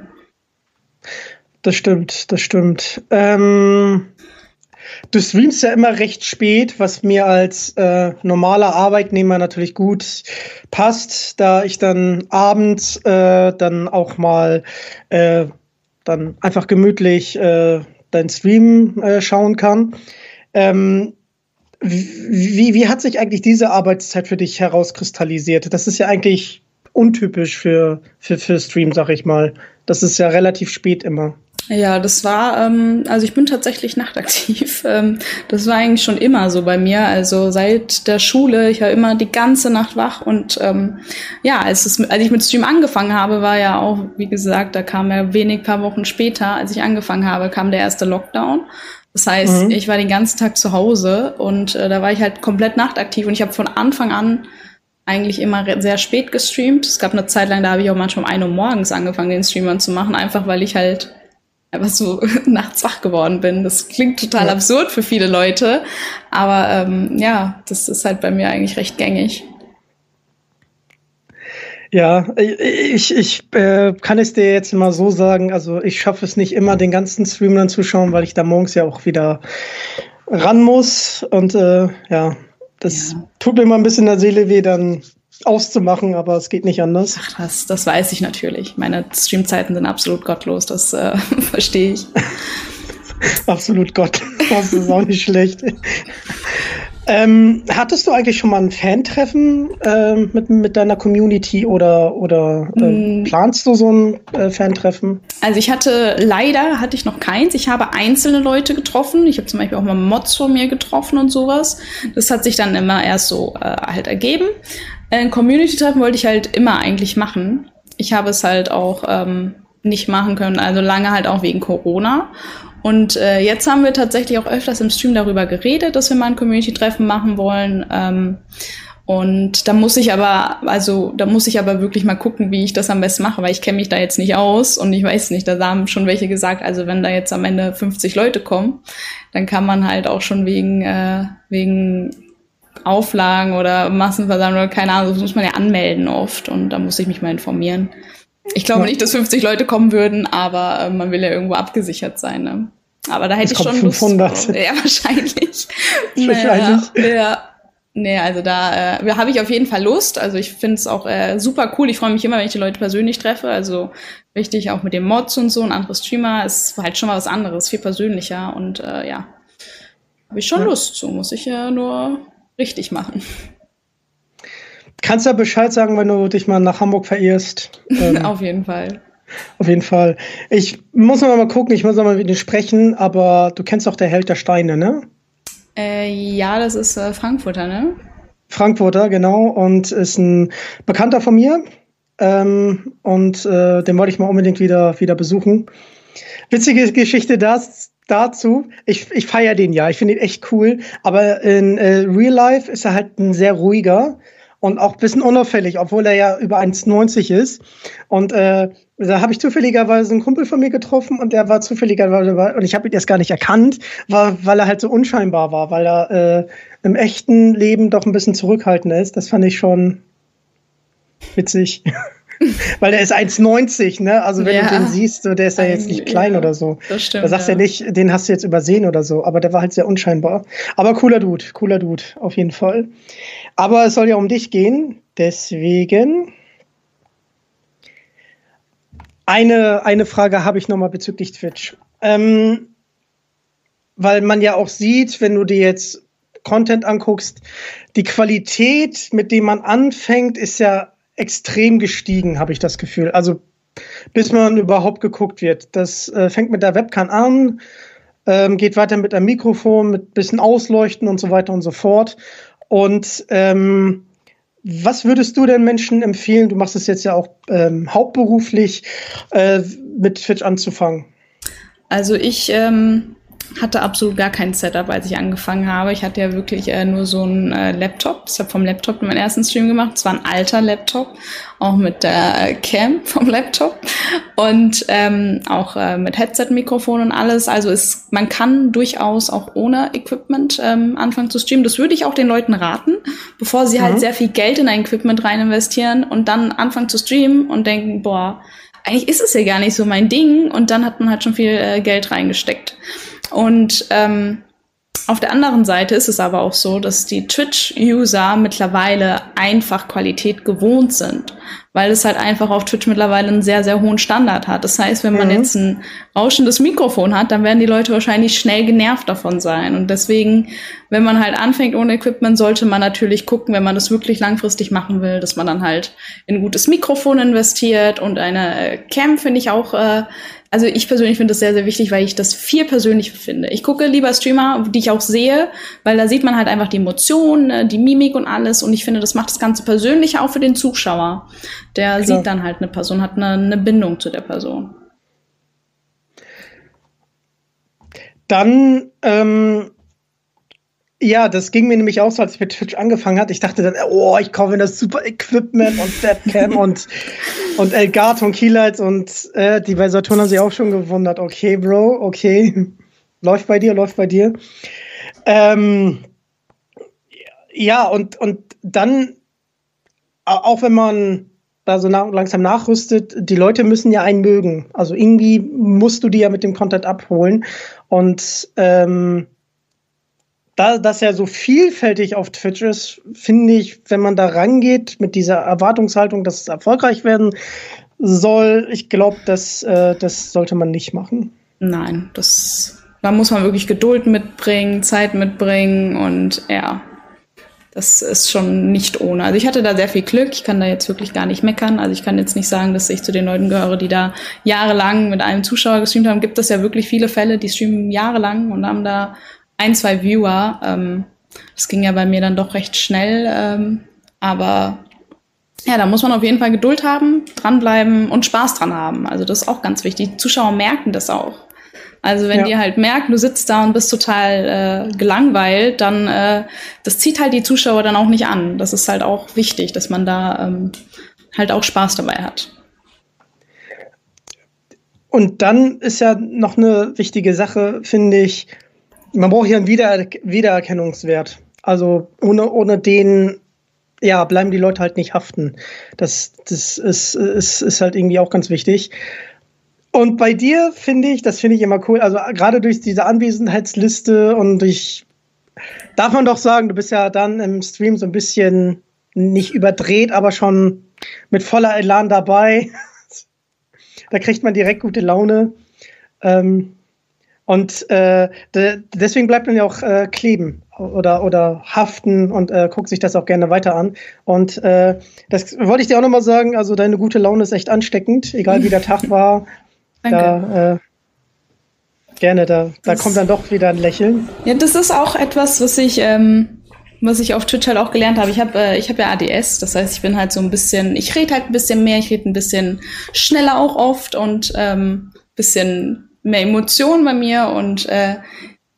Das stimmt, das stimmt. Ähm, du streamst ja immer recht spät, was mir als äh, normaler Arbeitnehmer natürlich gut passt, da ich dann abends äh, dann auch mal äh, dann einfach gemütlich äh, dein Stream äh, schauen kann. Ähm, wie, wie hat sich eigentlich diese Arbeitszeit für dich herauskristallisiert? Das ist ja eigentlich untypisch für, für, für Stream, sag ich mal. Das ist ja relativ spät immer. Ja, das war, ähm, also ich bin tatsächlich nachtaktiv. Ähm, das war eigentlich schon immer so bei mir. Also seit der Schule, ich war immer die ganze Nacht wach und ähm, ja, als, es, als ich mit Stream angefangen habe, war ja auch, wie gesagt, da kam ja wenig paar Wochen später, als ich angefangen habe, kam der erste Lockdown. Das heißt, mhm. ich war den ganzen Tag zu Hause und äh, da war ich halt komplett nachtaktiv und ich habe von Anfang an eigentlich immer sehr spät gestreamt. Es gab eine Zeit lang, da habe ich auch manchmal um 1 Uhr morgens angefangen, den Streamern zu machen, einfach weil ich halt einfach so nachts wach geworden bin. Das klingt total ja. absurd für viele Leute, aber ähm, ja, das ist halt bei mir eigentlich recht gängig. Ja, ich, ich äh, kann es dir jetzt mal so sagen, also ich schaffe es nicht immer, den ganzen Stream dann zu schauen, weil ich da morgens ja auch wieder ran muss. Und äh, ja, das ja. tut mir mal ein bisschen in der Seele weh, dann auszumachen, aber es geht nicht anders. Ach, das, das weiß ich natürlich. Meine Streamzeiten sind absolut gottlos, das äh, verstehe ich. absolut Gott. Das ist auch nicht schlecht. Ähm, hattest du eigentlich schon mal ein Fan-Treffen äh, mit, mit deiner Community oder, oder äh, mm. planst du so ein äh, Fan-Treffen? Also ich hatte, leider hatte ich noch keins. Ich habe einzelne Leute getroffen. Ich habe zum Beispiel auch mal Mods von mir getroffen und sowas. Das hat sich dann immer erst so äh, halt ergeben. Ein Community-Treffen wollte ich halt immer eigentlich machen. Ich habe es halt auch ähm, nicht machen können, also lange halt auch wegen Corona. Und äh, jetzt haben wir tatsächlich auch öfters im Stream darüber geredet, dass wir mal ein Community-Treffen machen wollen. Ähm, und da muss ich aber, also da muss ich aber wirklich mal gucken, wie ich das am besten mache, weil ich kenne mich da jetzt nicht aus und ich weiß nicht, da haben schon welche gesagt, also wenn da jetzt am Ende 50 Leute kommen, dann kann man halt auch schon wegen, äh, wegen Auflagen oder Massenversammlung keine Ahnung, das muss man ja anmelden oft und da muss ich mich mal informieren. Ich glaube ja. nicht, dass 50 Leute kommen würden, aber äh, man will ja irgendwo abgesichert sein. Ne? Aber da hätte es ich schon 500. Lust. Ja, wahrscheinlich. wahrscheinlich. Naja, ja. Nee, also da äh, habe ich auf jeden Fall Lust. Also ich finde es auch äh, super cool. Ich freue mich immer, wenn ich die Leute persönlich treffe. Also richtig auch mit den Mods und so, ein anderer Streamer ist halt schon mal was anderes, viel persönlicher und äh, ja, habe ich schon ja. Lust zu, muss ich ja nur richtig machen. Kannst du ja Bescheid sagen, wenn du dich mal nach Hamburg verirrst? Ähm, auf jeden Fall. Auf jeden Fall. Ich muss noch mal gucken, ich muss noch mal mit dir sprechen, aber du kennst doch der Held der Steine, ne? Äh, ja, das ist äh, Frankfurter, ne? Frankfurter, genau. Und ist ein Bekannter von mir. Ähm, und äh, den wollte ich mal unbedingt wieder, wieder besuchen. Witzige Geschichte das, dazu. Ich, ich feiere den ja. Ich finde ihn echt cool. Aber in äh, Real Life ist er halt ein sehr ruhiger und auch ein bisschen unauffällig, obwohl er ja über 1,90 ist. Und äh, da habe ich zufälligerweise einen Kumpel von mir getroffen und der war zufälligerweise, und ich habe ihn erst gar nicht erkannt, war, weil er halt so unscheinbar war, weil er äh, im echten Leben doch ein bisschen zurückhaltender ist. Das fand ich schon witzig. Weil der ist 1,90, ne? Also wenn ja. du den siehst, der ist ja jetzt nicht klein ja, oder so. Das stimmt. Da sagst du ja. ja nicht, den hast du jetzt übersehen oder so. Aber der war halt sehr unscheinbar. Aber cooler Dude, cooler Dude, auf jeden Fall. Aber es soll ja um dich gehen. Deswegen eine, eine Frage habe ich nochmal bezüglich Twitch. Ähm, weil man ja auch sieht, wenn du dir jetzt Content anguckst, die Qualität, mit dem man anfängt, ist ja extrem gestiegen, habe ich das Gefühl. Also bis man überhaupt geguckt wird. Das äh, fängt mit der Webcam an, ähm, geht weiter mit einem Mikrofon, mit bisschen Ausleuchten und so weiter und so fort. Und ähm, was würdest du denn Menschen empfehlen? Du machst es jetzt ja auch ähm, hauptberuflich, äh, mit Twitch anzufangen. Also ich ähm, hatte absolut gar kein Setup, als ich angefangen habe. Ich hatte ja wirklich äh, nur so einen äh, Laptop. Ich habe vom Laptop meinen ersten Stream gemacht. Es war ein alter Laptop, auch mit der Cam vom Laptop und ähm, auch äh, mit Headset-Mikrofon und alles. Also es, man kann durchaus auch ohne Equipment ähm, anfangen zu streamen. Das würde ich auch den Leuten raten, bevor sie halt mhm. halt sehr viel Geld in ein Equipment rein investieren und dann anfangen zu streamen und denken, boah, eigentlich ist es ja gar nicht so mein Ding und dann hat man halt schon viel äh, Geld reingesteckt. Und ähm, auf der anderen Seite ist es aber auch so, dass die Twitch-User mittlerweile einfach Qualität gewohnt sind weil es halt einfach auf Twitch mittlerweile einen sehr, sehr hohen Standard hat. Das heißt, wenn man mhm. jetzt ein rauschendes Mikrofon hat, dann werden die Leute wahrscheinlich schnell genervt davon sein. Und deswegen, wenn man halt anfängt ohne Equipment, sollte man natürlich gucken, wenn man das wirklich langfristig machen will, dass man dann halt in ein gutes Mikrofon investiert und eine Cam finde ich auch äh, also ich persönlich finde das sehr, sehr wichtig, weil ich das viel persönlicher finde. Ich gucke lieber Streamer, die ich auch sehe, weil da sieht man halt einfach die Emotionen, ne, die Mimik und alles. Und ich finde, das macht das Ganze persönlicher auch für den Zuschauer. Der Klar. sieht dann halt eine Person, hat eine, eine Bindung zu der Person. Dann ähm, ja, das ging mir nämlich auch so, als ich mit Twitch angefangen hat. Ich dachte dann, oh, ich kaufe mir das super Equipment und Webcam und, und Elgato und Keylights und äh, die bei Saturn haben sich auch schon gewundert. Okay, Bro, okay. läuft bei dir, läuft bei dir. Ähm, ja, und, und dann, auch wenn man da so nach, langsam nachrüstet, die Leute müssen ja einen mögen. Also irgendwie musst du die ja mit dem Content abholen. Und ähm, da das ja so vielfältig auf Twitch ist, finde ich, wenn man da rangeht mit dieser Erwartungshaltung, dass es erfolgreich werden soll, ich glaube, das, äh, das sollte man nicht machen. Nein, das da muss man wirklich Geduld mitbringen, Zeit mitbringen und ja, das ist schon nicht ohne. Also ich hatte da sehr viel Glück. Ich kann da jetzt wirklich gar nicht meckern. Also ich kann jetzt nicht sagen, dass ich zu den Leuten gehöre, die da jahrelang mit einem Zuschauer gestreamt haben. Gibt es ja wirklich viele Fälle, die streamen jahrelang und haben da ein, zwei Viewer. Ähm, das ging ja bei mir dann doch recht schnell. Ähm, aber ja, da muss man auf jeden Fall Geduld haben, dranbleiben und Spaß dran haben. Also das ist auch ganz wichtig. Die Zuschauer merken das auch. Also wenn ja. die halt merken, du sitzt da und bist total äh, gelangweilt, dann äh, das zieht halt die Zuschauer dann auch nicht an. Das ist halt auch wichtig, dass man da ähm, halt auch Spaß dabei hat. Und dann ist ja noch eine wichtige Sache, finde ich, man braucht hier einen Wieder Wiedererkennungswert. Also ohne, ohne den ja, bleiben die Leute halt nicht haften. Das, das ist, ist, ist halt irgendwie auch ganz wichtig. Und bei dir finde ich, das finde ich immer cool, also gerade durch diese Anwesenheitsliste und durch darf man doch sagen, du bist ja dann im Stream so ein bisschen nicht überdreht, aber schon mit voller Elan dabei. da kriegt man direkt gute Laune. Ähm, und äh, de deswegen bleibt man ja auch äh, kleben oder, oder haften und äh, guckt sich das auch gerne weiter an. Und äh, das wollte ich dir auch nochmal sagen. Also, deine gute Laune ist echt ansteckend, egal wie der Tag war. Danke. Da, äh, gerne, da, da kommt dann doch wieder ein Lächeln. Ja, das ist auch etwas, was ich. Ähm was ich auf Twitch halt auch gelernt habe. Ich habe äh, ich hab ja ADS, das heißt, ich bin halt so ein bisschen, ich rede halt ein bisschen mehr, ich rede ein bisschen schneller auch oft und ähm, bisschen mehr Emotionen bei mir und äh,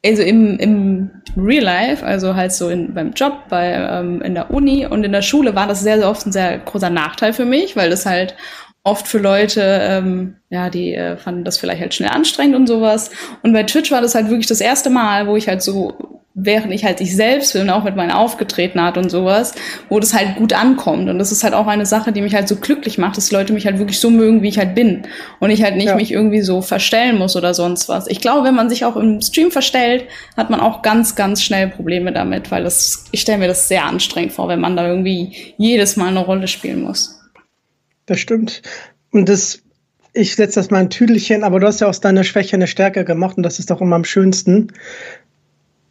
also im, im Real Life, also halt so in, beim Job, bei, ähm, in der Uni und in der Schule war das sehr, sehr oft ein sehr großer Nachteil für mich, weil das halt oft für Leute, ähm, ja, die äh, fanden das vielleicht halt schnell anstrengend und sowas. Und bei Twitch war das halt wirklich das erste Mal, wo ich halt so während ich halt ich selbst bin, auch mit meiner Aufgetretenart und sowas, wo das halt gut ankommt. Und das ist halt auch eine Sache, die mich halt so glücklich macht, dass Leute mich halt wirklich so mögen, wie ich halt bin. Und ich halt nicht ja. mich irgendwie so verstellen muss oder sonst was. Ich glaube, wenn man sich auch im Stream verstellt, hat man auch ganz, ganz schnell Probleme damit, weil das, ich stelle mir das sehr anstrengend vor, wenn man da irgendwie jedes Mal eine Rolle spielen muss. Das stimmt. Und das, ich setze das mal ein Tüdelchen, aber du hast ja aus deiner Schwäche eine Stärke gemacht und das ist doch immer am schönsten.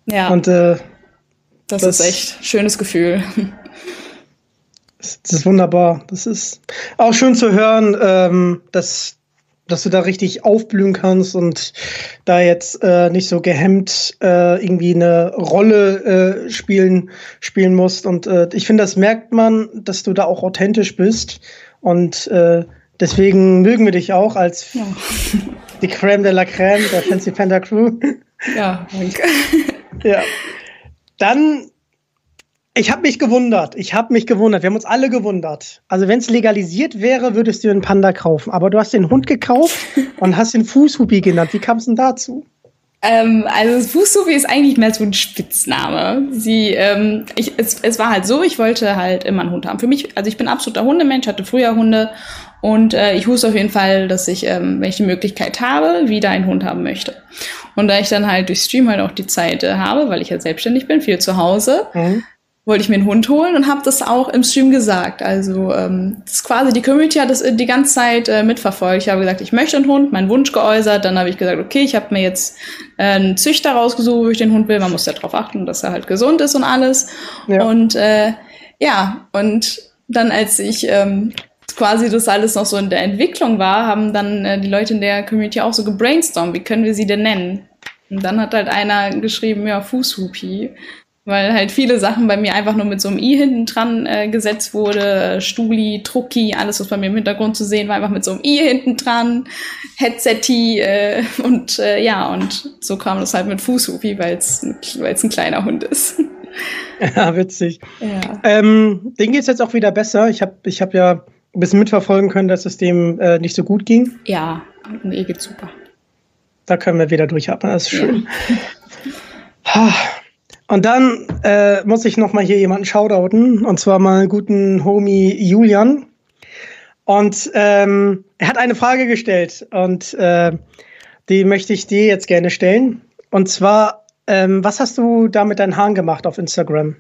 Ja. Und äh, das, das, ist echt ein schönes Gefühl. Das ist wunderbar. Das ist auch schön zu hören, ähm, dass, dass du da richtig aufblühen kannst und da jetzt äh, nicht so gehemmt äh, irgendwie eine Rolle äh, spielen, spielen musst. Und äh, ich finde, das merkt man, dass du da auch authentisch bist. Und äh, deswegen mögen wir dich auch als ja. die Crème de la Crème der Fancy Panda Crew. Ja, danke. Ja. Dann, ich habe mich gewundert. Ich habe mich gewundert. Wir haben uns alle gewundert. Also, wenn es legalisiert wäre, würdest du einen Panda kaufen. Aber du hast den Hund gekauft und hast den Fußhupi genannt. Wie kam es denn dazu? Ähm, also Fußhupi ist eigentlich mehr so ein Spitzname. Sie, ähm, ich, es, es war halt so, ich wollte halt immer einen Hund haben. Für mich, also ich bin absoluter Hundemensch, hatte früher Hunde und äh, ich wusste auf jeden Fall, dass ich, ähm, wenn ich die Möglichkeit habe, wieder einen Hund haben möchte. Und da ich dann halt durch Stream halt auch die Zeit äh, habe, weil ich ja selbstständig bin, viel zu Hause, mhm. wollte ich mir einen Hund holen und habe das auch im Stream gesagt. Also ähm, das ist quasi die Community hat das äh, die ganze Zeit äh, mitverfolgt. Ich habe gesagt, ich möchte einen Hund, meinen Wunsch geäußert. Dann habe ich gesagt, okay, ich habe mir jetzt äh, einen Züchter rausgesucht, wo ich den Hund will. Man muss ja darauf achten, dass er halt gesund ist und alles. Ja. Und äh, ja, und dann als ich ähm, quasi das alles noch so in der Entwicklung war, haben dann äh, die Leute in der Community auch so gebrainstormt, wie können wir sie denn nennen? Und dann hat halt einer geschrieben, ja, Fußhupi, weil halt viele Sachen bei mir einfach nur mit so einem i hinten dran äh, gesetzt wurde, Stuli, Trucki, alles, was bei mir im Hintergrund zu sehen war, einfach mit so einem i hinten dran, Headseti äh, und äh, ja, und so kam das halt mit Fußhupi, weil es ein kleiner Hund ist. Ja, witzig. Ja. Ähm, denen geht's jetzt auch wieder besser. Ich habe ich hab ja ein bisschen mitverfolgen können, dass es dem äh, nicht so gut ging. Ja, mir geht's super. Da können wir wieder durchatmen, das ist schön. Ja. Und dann äh, muss ich noch mal hier jemanden shoutouten, und zwar mal guten Homie Julian. Und ähm, er hat eine Frage gestellt und äh, die möchte ich dir jetzt gerne stellen. Und zwar, ähm, was hast du da mit deinen Haaren gemacht auf Instagram?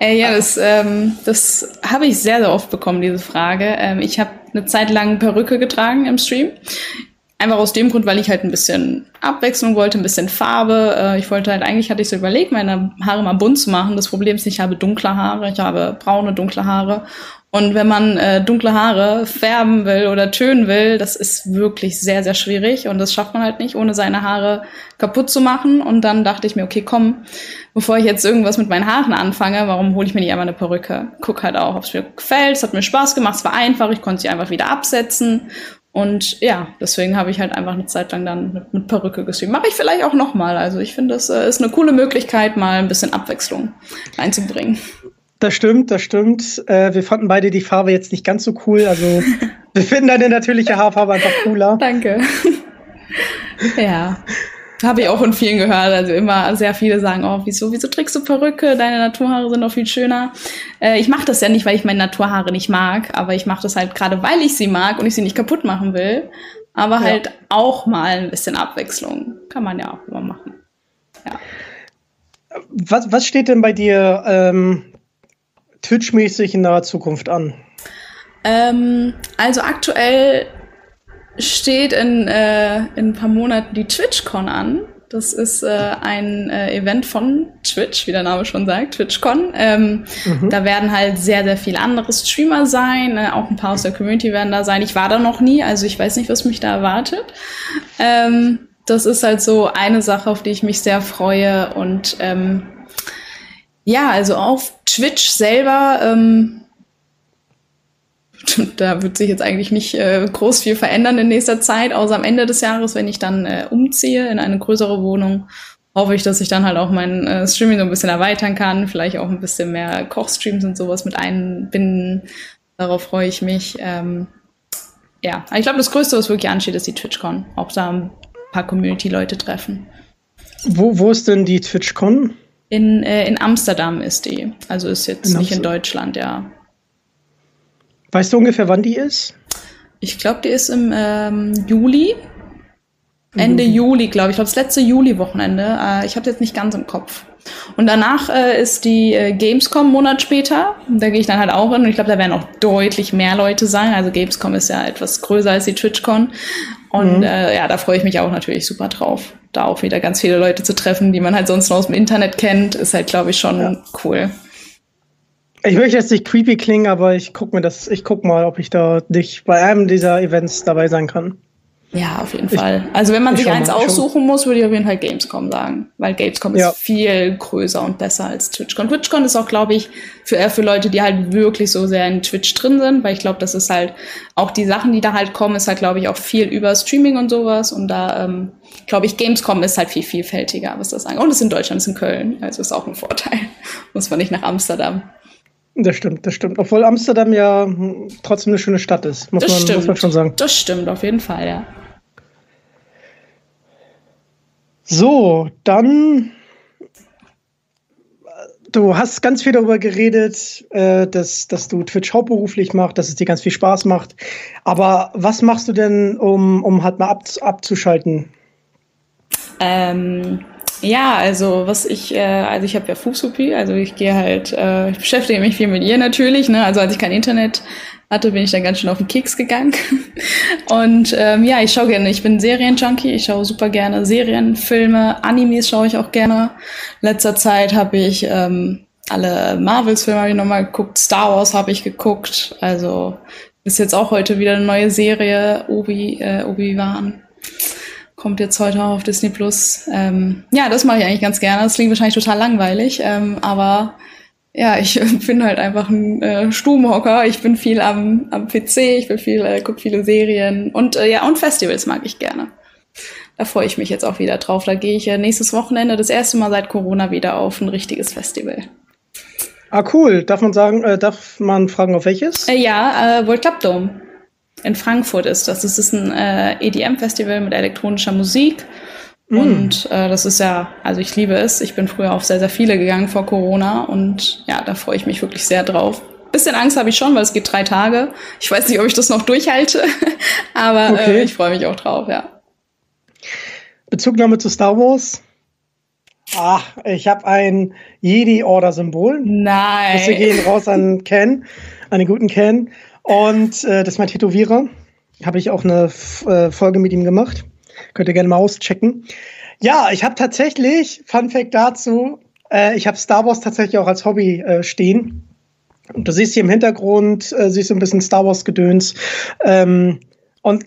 Äh, ja, das, ähm, das habe ich sehr, sehr oft bekommen, diese Frage. Ähm, ich habe eine Zeit lang Perücke getragen im Stream. Einfach aus dem Grund, weil ich halt ein bisschen Abwechslung wollte, ein bisschen Farbe. Äh, ich wollte halt, eigentlich hatte ich so überlegt, meine Haare mal bunt zu machen. Das Problem ist, ich habe dunkle Haare, ich habe braune, dunkle Haare. Und wenn man äh, dunkle Haare färben will oder tönen will, das ist wirklich sehr, sehr schwierig. Und das schafft man halt nicht, ohne seine Haare kaputt zu machen. Und dann dachte ich mir, okay, komm, bevor ich jetzt irgendwas mit meinen Haaren anfange, warum hole ich mir nicht einfach eine Perücke? Guck halt auch, ob es mir gefällt. Es hat mir Spaß gemacht, es war einfach, ich konnte sie einfach wieder absetzen. Und ja, deswegen habe ich halt einfach eine Zeit lang dann mit, mit Perücke gestreamt. Mache ich vielleicht auch nochmal. Also ich finde, das äh, ist eine coole Möglichkeit, mal ein bisschen Abwechslung reinzubringen. Das stimmt, das stimmt. Äh, wir fanden beide die Farbe jetzt nicht ganz so cool. Also wir finden deine natürliche Haarfarbe einfach cooler. Danke. ja. Habe ich auch von vielen gehört. Also immer sehr viele sagen, oh, wieso, wieso trägst du Perücke? Deine Naturhaare sind doch viel schöner. Äh, ich mache das ja nicht, weil ich meine Naturhaare nicht mag, aber ich mache das halt gerade, weil ich sie mag und ich sie nicht kaputt machen will. Aber ja. halt auch mal ein bisschen Abwechslung. Kann man ja auch immer machen. Ja. Was, was steht denn bei dir ähm, Twitch-mäßig in naher Zukunft an? Ähm, also aktuell steht in, äh, in ein paar Monaten die TwitchCon an. Das ist äh, ein äh, Event von Twitch, wie der Name schon sagt, TwitchCon. Ähm, mhm. Da werden halt sehr, sehr viele andere Streamer sein. Äh, auch ein paar aus der Community werden da sein. Ich war da noch nie, also ich weiß nicht, was mich da erwartet. Ähm, das ist halt so eine Sache, auf die ich mich sehr freue. Und ähm, ja, also auf Twitch selber ähm, da wird sich jetzt eigentlich nicht äh, groß viel verändern in nächster Zeit, außer am Ende des Jahres, wenn ich dann äh, umziehe in eine größere Wohnung, hoffe ich, dass ich dann halt auch mein äh, Streaming so ein bisschen erweitern kann, vielleicht auch ein bisschen mehr Kochstreams und sowas mit einbinden. Darauf freue ich mich. Ähm, ja, ich glaube, das Größte, was wirklich ansteht, ist die TwitchCon. Auch da ein paar Community-Leute treffen. Wo, wo ist denn die TwitchCon? In, äh, in Amsterdam ist die. Also ist jetzt in nicht in Deutschland, ja. Weißt du ungefähr, wann die ist? Ich glaube, die ist im ähm, Juli. Ende mhm. Juli, glaube ich. Ich glaube, das letzte Juli-Wochenende. Äh, ich habe jetzt nicht ganz im Kopf. Und danach äh, ist die äh, Gamescom einen Monat später. Da gehe ich dann halt auch hin. Und ich glaube, da werden auch deutlich mehr Leute sein. Also Gamescom ist ja etwas größer als die TwitchCon. Und mhm. äh, ja, da freue ich mich auch natürlich super drauf. Da auch wieder ganz viele Leute zu treffen, die man halt sonst nur aus dem Internet kennt, ist halt, glaube ich, schon ja. cool. Ich möchte jetzt nicht creepy klingen, aber ich guck mir das, ich guck mal, ob ich da nicht bei einem dieser Events dabei sein kann. Ja, auf jeden ich, Fall. Also wenn man sich eins mal, aussuchen muss, würde ich auf jeden Fall Gamescom sagen. Weil Gamescom ja. ist viel größer und besser als TwitchCon. TwitchCon ist auch, glaube ich, für eher für Leute, die halt wirklich so sehr in Twitch drin sind, weil ich glaube, das ist halt auch die Sachen, die da halt kommen, ist halt, glaube ich, auch viel über Streaming und sowas. Und da, ähm, glaube ich, Gamescom ist halt viel vielfältiger, was das angeht. Und es ist in Deutschland, es ist in Köln. Also ist auch ein Vorteil. muss man nicht nach Amsterdam. Das stimmt, das stimmt. Obwohl Amsterdam ja trotzdem eine schöne Stadt ist, muss, man, muss man schon sagen. Das stimmt, auf jeden Fall, ja. So, dann. Du hast ganz viel darüber geredet, äh, dass, dass du Twitch hauptberuflich machst, dass es dir ganz viel Spaß macht. Aber was machst du denn, um, um halt mal ab, abzuschalten? Ähm, ja, also was ich, äh, also ich habe ja Fußsupi, also ich gehe halt, äh, ich beschäftige mich viel mit ihr natürlich, ne? Also als ich kein Internet hatte, bin ich dann ganz schön auf den Keks gegangen. Und ähm, ja, ich schaue gerne, ich bin Serienjunkie, ich schaue super gerne Serien, Filme, Animes schaue ich auch gerne. Letzter Zeit habe ich ähm, alle Marvels-Filme ich nochmal geguckt, Star Wars habe ich geguckt, also ist jetzt auch heute wieder eine neue Serie, Obi, äh, Obi-Wan kommt jetzt heute auf Disney Plus. Ähm, ja, das mache ich eigentlich ganz gerne. Das klingt wahrscheinlich total langweilig, ähm, aber ja, ich bin halt einfach ein äh, Stubenhocker. Ich bin viel am, am PC, ich bin viel, äh, gucke viele Serien und äh, ja, und Festivals mag ich gerne. Da freue ich mich jetzt auch wieder drauf. Da gehe ich äh, nächstes Wochenende das erste Mal seit Corona wieder auf ein richtiges Festival. Ah, cool. Darf man sagen, äh, darf man fragen, auf welches? Äh, ja, äh, World Club Dome in Frankfurt ist das. Das ist ein äh, EDM-Festival mit elektronischer Musik. Mm. Und äh, das ist ja, also ich liebe es. Ich bin früher auf sehr, sehr viele gegangen vor Corona und ja, da freue ich mich wirklich sehr drauf. Bisschen Angst habe ich schon, weil es geht drei Tage. Ich weiß nicht, ob ich das noch durchhalte, aber äh, okay. äh, ich freue mich auch drauf, ja. Bezugnahme zu Star Wars? Ah, ich habe ein Jedi-Order-Symbol. Nein. Wir gehen raus an Ken, an den guten Ken. Und äh, das ist mein Tätowierer. Habe ich auch eine äh, Folge mit ihm gemacht. Könnt ihr gerne mal auschecken. Ja, ich habe tatsächlich, Fun Fact dazu, äh, ich habe Star Wars tatsächlich auch als Hobby äh, stehen. Und du siehst hier im Hintergrund, äh, siehst ein bisschen Star Wars Gedöns. Ähm, und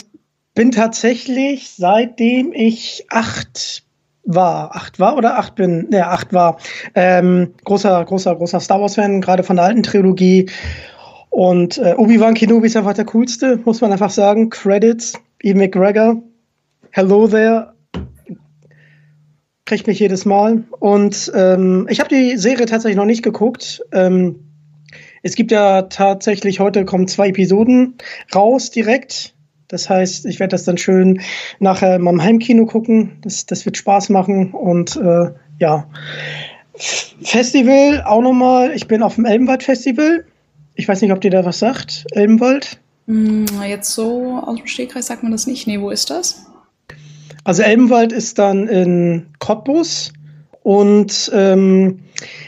bin tatsächlich, seitdem ich acht war, acht war oder acht bin, ne, acht war, ähm, großer, großer, großer Star Wars-Fan, gerade von der alten Trilogie. Und äh, Obi-Wan Kenobi ist einfach der coolste, muss man einfach sagen. Credits, Ian McGregor, hello there. Kriegt mich jedes Mal. Und ähm, ich habe die Serie tatsächlich noch nicht geguckt. Ähm, es gibt ja tatsächlich, heute kommen zwei Episoden raus direkt. Das heißt, ich werde das dann schön nachher in meinem Heimkino gucken. Das, das wird Spaß machen. Und äh, ja. Festival auch nochmal. Ich bin auf dem Elbenwald Festival ich weiß nicht, ob dir da was sagt, Elbenwald. Hm, jetzt so aus dem Stegreis sagt man das nicht. Nee, wo ist das? Also Elbenwald ist dann in Cottbus Und ähm,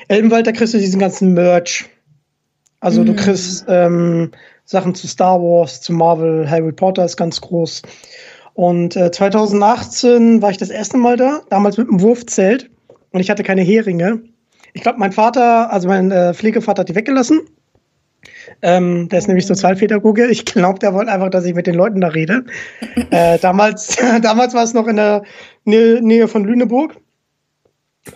Elbenwald, da kriegst du diesen ganzen Merch. Also mhm. du kriegst ähm, Sachen zu Star Wars, zu Marvel, Harry Potter ist ganz groß. Und äh, 2018 war ich das erste Mal da, damals mit einem Wurfzelt. Und ich hatte keine Heringe. Ich glaube, mein Vater, also mein äh, Pflegevater hat die weggelassen. Ähm, der ist nämlich Sozialpädagoge. Ich glaube, der wollte einfach, dass ich mit den Leuten da rede. äh, damals, damals war es noch in der Nähe, von Lüneburg.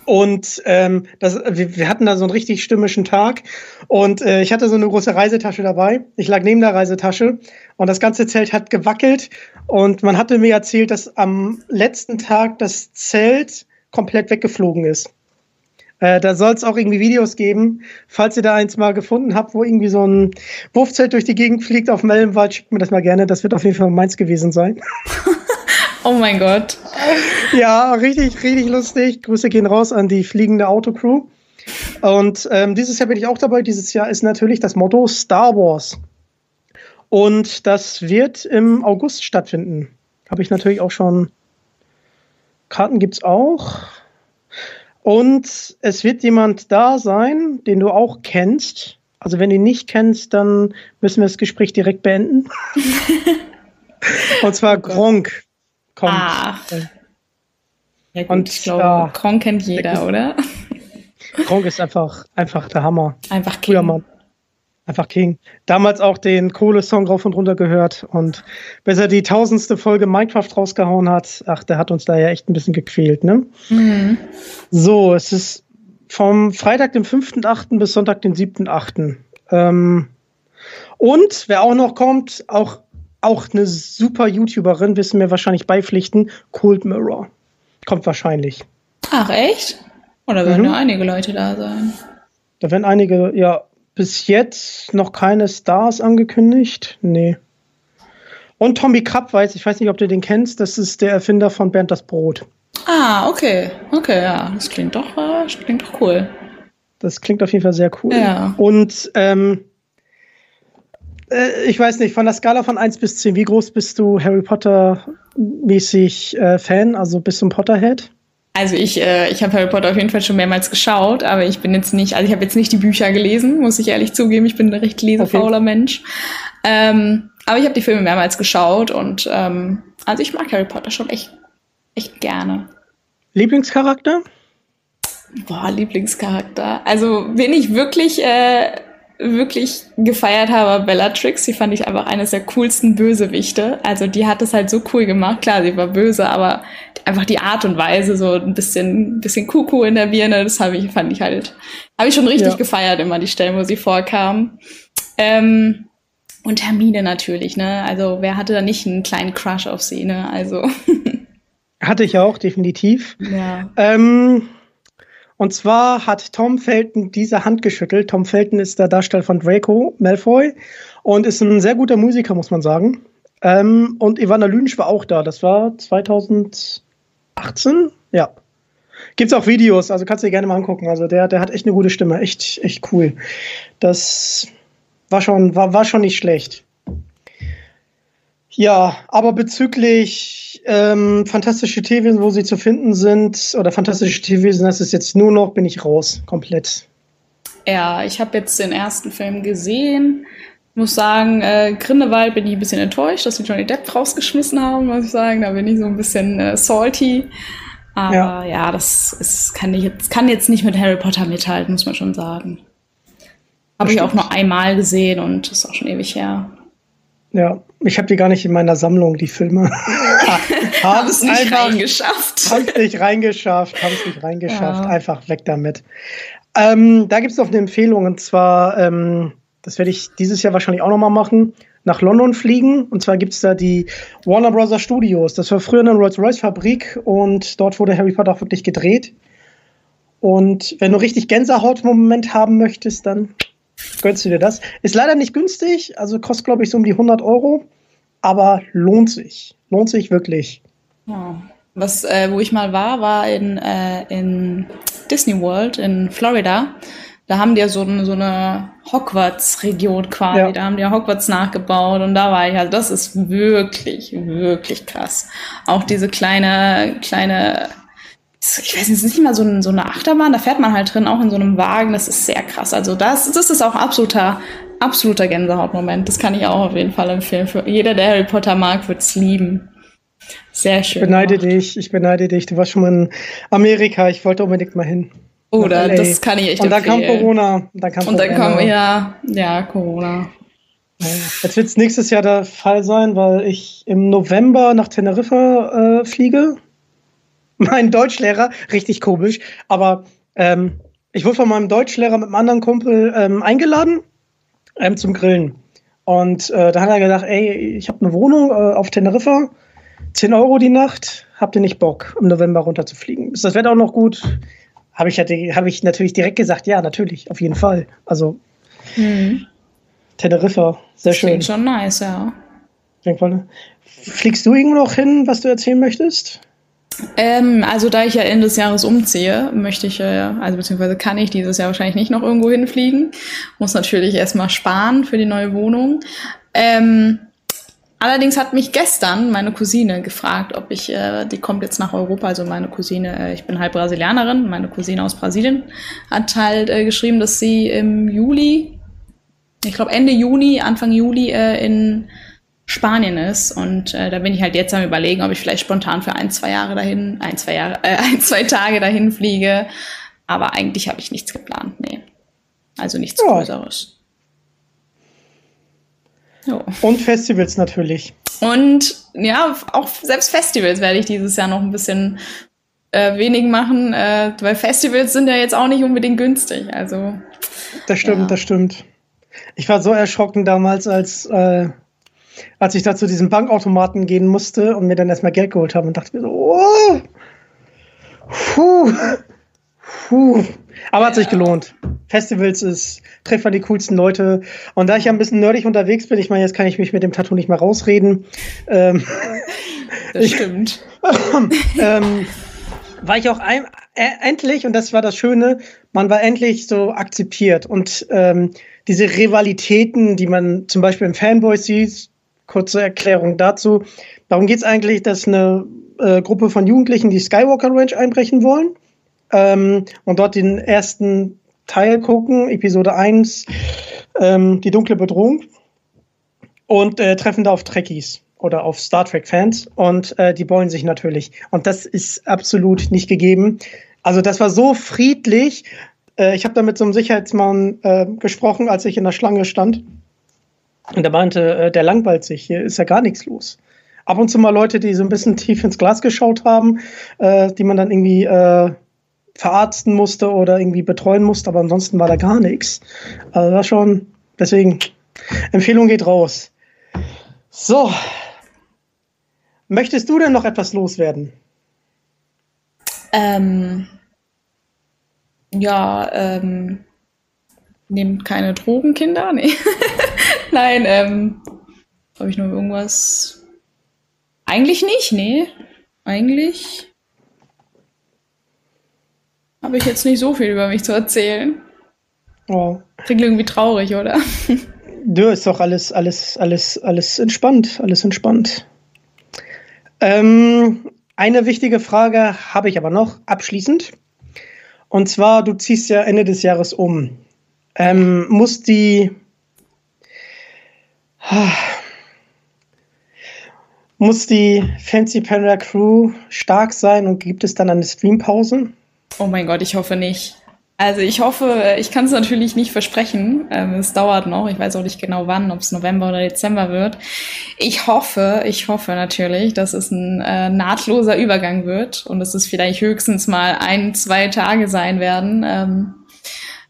Und ähm, das, wir, wir hatten da so einen richtig stimmischen Tag. Und äh, ich hatte so eine große Reisetasche dabei. Ich lag neben der Reisetasche und das ganze Zelt hat gewackelt. Und man hatte mir erzählt, dass am letzten Tag das Zelt komplett weggeflogen ist. Äh, da soll es auch irgendwie Videos geben. Falls ihr da eins mal gefunden habt, wo irgendwie so ein Wurfzelt durch die Gegend fliegt auf Mellenwald, schickt mir das mal gerne. Das wird auf jeden Fall meins gewesen sein. oh mein Gott. Ja, richtig, richtig lustig. Grüße gehen raus an die fliegende Autocrew. Und ähm, dieses Jahr bin ich auch dabei. Dieses Jahr ist natürlich das Motto Star Wars. Und das wird im August stattfinden. Habe ich natürlich auch schon. Karten gibt es auch. Und es wird jemand da sein, den du auch kennst. Also wenn du ihn nicht kennst, dann müssen wir das Gespräch direkt beenden. Und zwar oh Gronk kommt. Ach. Ja, gut, Und ich glaube, ja, Gronk kennt jeder, oder? Gronk ist einfach, einfach der Hammer. Einfach King. Mann. Einfach King. Damals auch den Kohle-Song rauf und runter gehört und bis er die tausendste Folge Minecraft rausgehauen hat, ach, der hat uns da ja echt ein bisschen gequält, ne? Mhm. So, es ist vom Freitag, dem 5.8. bis Sonntag, den 7.8. Ähm, und wer auch noch kommt, auch, auch eine super YouTuberin, wissen wir wahrscheinlich beipflichten, Cold Mirror. Kommt wahrscheinlich. Ach, echt? Oder werden mhm. ja einige Leute da sein? Da werden einige, ja, bis jetzt noch keine Stars angekündigt. Nee. Und Tommy Krapp weiß, ich weiß nicht, ob du den kennst, das ist der Erfinder von Bernd das Brot. Ah, okay. Okay, ja. Das klingt doch, äh, klingt doch cool. Das klingt auf jeden Fall sehr cool. Ja. Und ähm, äh, ich weiß nicht, von der Skala von 1 bis 10, wie groß bist du Harry Potter mäßig äh, Fan? Also bist du ein Potterhead? Also ich, äh, ich habe Harry Potter auf jeden Fall schon mehrmals geschaut, aber ich bin jetzt nicht, also ich habe jetzt nicht die Bücher gelesen, muss ich ehrlich zugeben. Ich bin ein recht lesefauler okay. Mensch. Ähm, aber ich habe die Filme mehrmals geschaut und ähm, also ich mag Harry Potter schon echt, echt gerne. Lieblingscharakter? Boah, Lieblingscharakter. Also wen ich wirklich äh, wirklich gefeiert habe, Bellatrix. Die fand ich einfach eines der coolsten Bösewichte. Also die hat es halt so cool gemacht. Klar, sie war böse, aber einfach die Art und Weise, so ein bisschen, ein bisschen Kuckuck in der Birne, das habe ich, fand ich halt, habe ich schon richtig ja. gefeiert, immer die Stellen, wo sie vorkam. Ähm, und Hermine natürlich, ne? Also wer hatte da nicht einen kleinen Crush auf sie, ne? Also. hatte ich auch, definitiv. Ja. Ähm, und zwar hat Tom Felton diese Hand geschüttelt. Tom Felton ist der Darsteller von Draco Malfoy und ist ein sehr guter Musiker, muss man sagen. Ähm, und Ivana Lynch war auch da. Das war 2018. Ja. Gibt's auch Videos, also kannst du dir gerne mal angucken. Also der, der hat echt eine gute Stimme. Echt, echt cool. Das war schon, war, war schon nicht schlecht. Ja, aber bezüglich ähm, fantastische Tierwesen, wo sie zu finden sind, oder fantastische Tierwesen, das ist jetzt nur noch, bin ich raus, komplett. Ja, ich habe jetzt den ersten Film gesehen. Muss sagen, äh, Grindelwald bin ich ein bisschen enttäuscht, dass sie Johnny Depp rausgeschmissen haben, muss ich sagen. Da bin ich so ein bisschen äh, salty. Aber ja, ja das ist, kann, ich jetzt, kann jetzt nicht mit Harry Potter mithalten, muss man schon sagen. Habe ich auch nur einmal gesehen und ist auch schon ewig her. Ja, ich habe die gar nicht in meiner Sammlung, die Filme. haben es nicht reingeschafft. Haben es nicht reingeschafft, haben es nicht reingeschafft. Ja. Einfach weg damit. Ähm, da gibt es noch eine Empfehlung und zwar, ähm, das werde ich dieses Jahr wahrscheinlich auch nochmal machen, nach London fliegen. Und zwar gibt es da die Warner Bros. Studios. Das war früher eine Rolls-Royce-Fabrik und dort wurde Harry Potter auch wirklich gedreht. Und wenn du richtig Gänsehaut-Moment haben möchtest, dann gönnst du dir das. Ist leider nicht günstig, also kostet, glaube ich, so um die 100 Euro, aber lohnt sich. Lohnt sich wirklich. Ja. Was, äh, wo ich mal war, war in, äh, in Disney World in Florida. Da haben die ja so, so eine Hogwarts-Region quasi. Ja. Da haben die ja Hogwarts nachgebaut und da war ich. Also das ist wirklich, wirklich krass. Auch diese kleine, kleine ich weiß nicht, es ist nicht mal so, ein, so eine Achterbahn, da fährt man halt drin, auch in so einem Wagen, das ist sehr krass. Also das, das ist auch absoluter, absoluter Gänsehautmoment. Das kann ich auch auf jeden Fall empfehlen. Für jeder, der Harry Potter mag, wird es lieben. Sehr schön. Ich beneide gemacht. dich, ich beneide dich. Du warst schon mal in Amerika, ich wollte unbedingt mal hin. Oder oh, das kann ich echt Und dann kam Corona. Dann kam und dann Corona. kam, ja, ja, Corona. Jetzt wird es nächstes Jahr der Fall sein, weil ich im November nach Teneriffa äh, fliege. Mein Deutschlehrer, richtig komisch, aber ähm, ich wurde von meinem Deutschlehrer mit einem anderen Kumpel ähm, eingeladen ähm, zum Grillen. Und äh, da hat er gesagt, ey, ich habe eine Wohnung äh, auf Teneriffa, 10 Euro die Nacht, habt ihr nicht Bock, im November runterzufliegen? Ist das Wetter auch noch gut? Habe ich, hab ich natürlich direkt gesagt, ja, natürlich, auf jeden Fall. Also mhm. Teneriffa, sehr schön. Klingt schon nice, ja. Fliegst du irgendwo noch hin, was du erzählen möchtest? Ähm, also da ich ja Ende des Jahres umziehe, möchte ich, äh, also beziehungsweise kann ich dieses Jahr wahrscheinlich nicht noch irgendwo hinfliegen. Muss natürlich erstmal sparen für die neue Wohnung. Ähm, allerdings hat mich gestern meine Cousine gefragt, ob ich, äh, die kommt jetzt nach Europa, also meine Cousine, äh, ich bin halb Brasilianerin, meine Cousine aus Brasilien, hat halt äh, geschrieben, dass sie im Juli, ich glaube Ende Juni, Anfang Juli äh, in Spanien ist. Und äh, da bin ich halt jetzt am überlegen, ob ich vielleicht spontan für ein, zwei Jahre dahin, ein, zwei Jahre, äh, ein, zwei Tage dahin fliege. Aber eigentlich habe ich nichts geplant, nee. Also nichts ja. Größeres. Jo. Und Festivals natürlich. Und ja, auch selbst Festivals werde ich dieses Jahr noch ein bisschen äh, wenig machen, äh, weil Festivals sind ja jetzt auch nicht unbedingt günstig. Also. Das stimmt, ja. das stimmt. Ich war so erschrocken damals, als äh, als ich da zu diesem Bankautomaten gehen musste und mir dann erstmal Geld geholt habe und dachte mir so, oh, puh, puh. Aber hat sich gelohnt. Festivals ist, trifft man die coolsten Leute. Und da ich ja ein bisschen nerdig unterwegs bin, ich meine, jetzt kann ich mich mit dem Tattoo nicht mehr rausreden. Ähm, das stimmt. ähm, war ich auch ein, äh, endlich, und das war das Schöne, man war endlich so akzeptiert. Und ähm, diese Rivalitäten, die man zum Beispiel im Fanboys sieht, kurze Erklärung dazu. Darum geht es eigentlich, dass eine äh, Gruppe von Jugendlichen die Skywalker Ranch einbrechen wollen ähm, und dort den ersten Teil gucken, Episode 1, ähm, die dunkle Bedrohung, und äh, treffen da auf Trekkies oder auf Star Trek-Fans und äh, die beulen sich natürlich. Und das ist absolut nicht gegeben. Also das war so friedlich. Äh, ich habe da mit so einem Sicherheitsmann äh, gesprochen, als ich in der Schlange stand. Und er meinte, äh, der langweilt sich, hier ist ja gar nichts los. Ab und zu mal Leute, die so ein bisschen tief ins Glas geschaut haben, äh, die man dann irgendwie äh, verarzten musste oder irgendwie betreuen musste, aber ansonsten war da gar nichts. Also war schon, deswegen, Empfehlung geht raus. So. Möchtest du denn noch etwas loswerden? Ähm, ja, ähm, nehmt keine Drogen, Kinder? Nee. Nein, ähm, habe ich noch irgendwas? Eigentlich nicht, nee. Eigentlich habe ich jetzt nicht so viel über mich zu erzählen. Oh. Klingt irgendwie traurig, oder? Nö, ist doch alles, alles, alles, alles entspannt, alles entspannt. Ähm, eine wichtige Frage habe ich aber noch abschließend. Und zwar, du ziehst ja Ende des Jahres um. Ähm, muss die muss die Fancy Panda Crew stark sein und gibt es dann eine Streampause? Oh mein Gott, ich hoffe nicht. Also ich hoffe, ich kann es natürlich nicht versprechen. Ähm, es dauert noch. Ich weiß auch nicht genau wann, ob es November oder Dezember wird. Ich hoffe, ich hoffe natürlich, dass es ein äh, nahtloser Übergang wird und dass es vielleicht höchstens mal ein, zwei Tage sein werden. Ähm,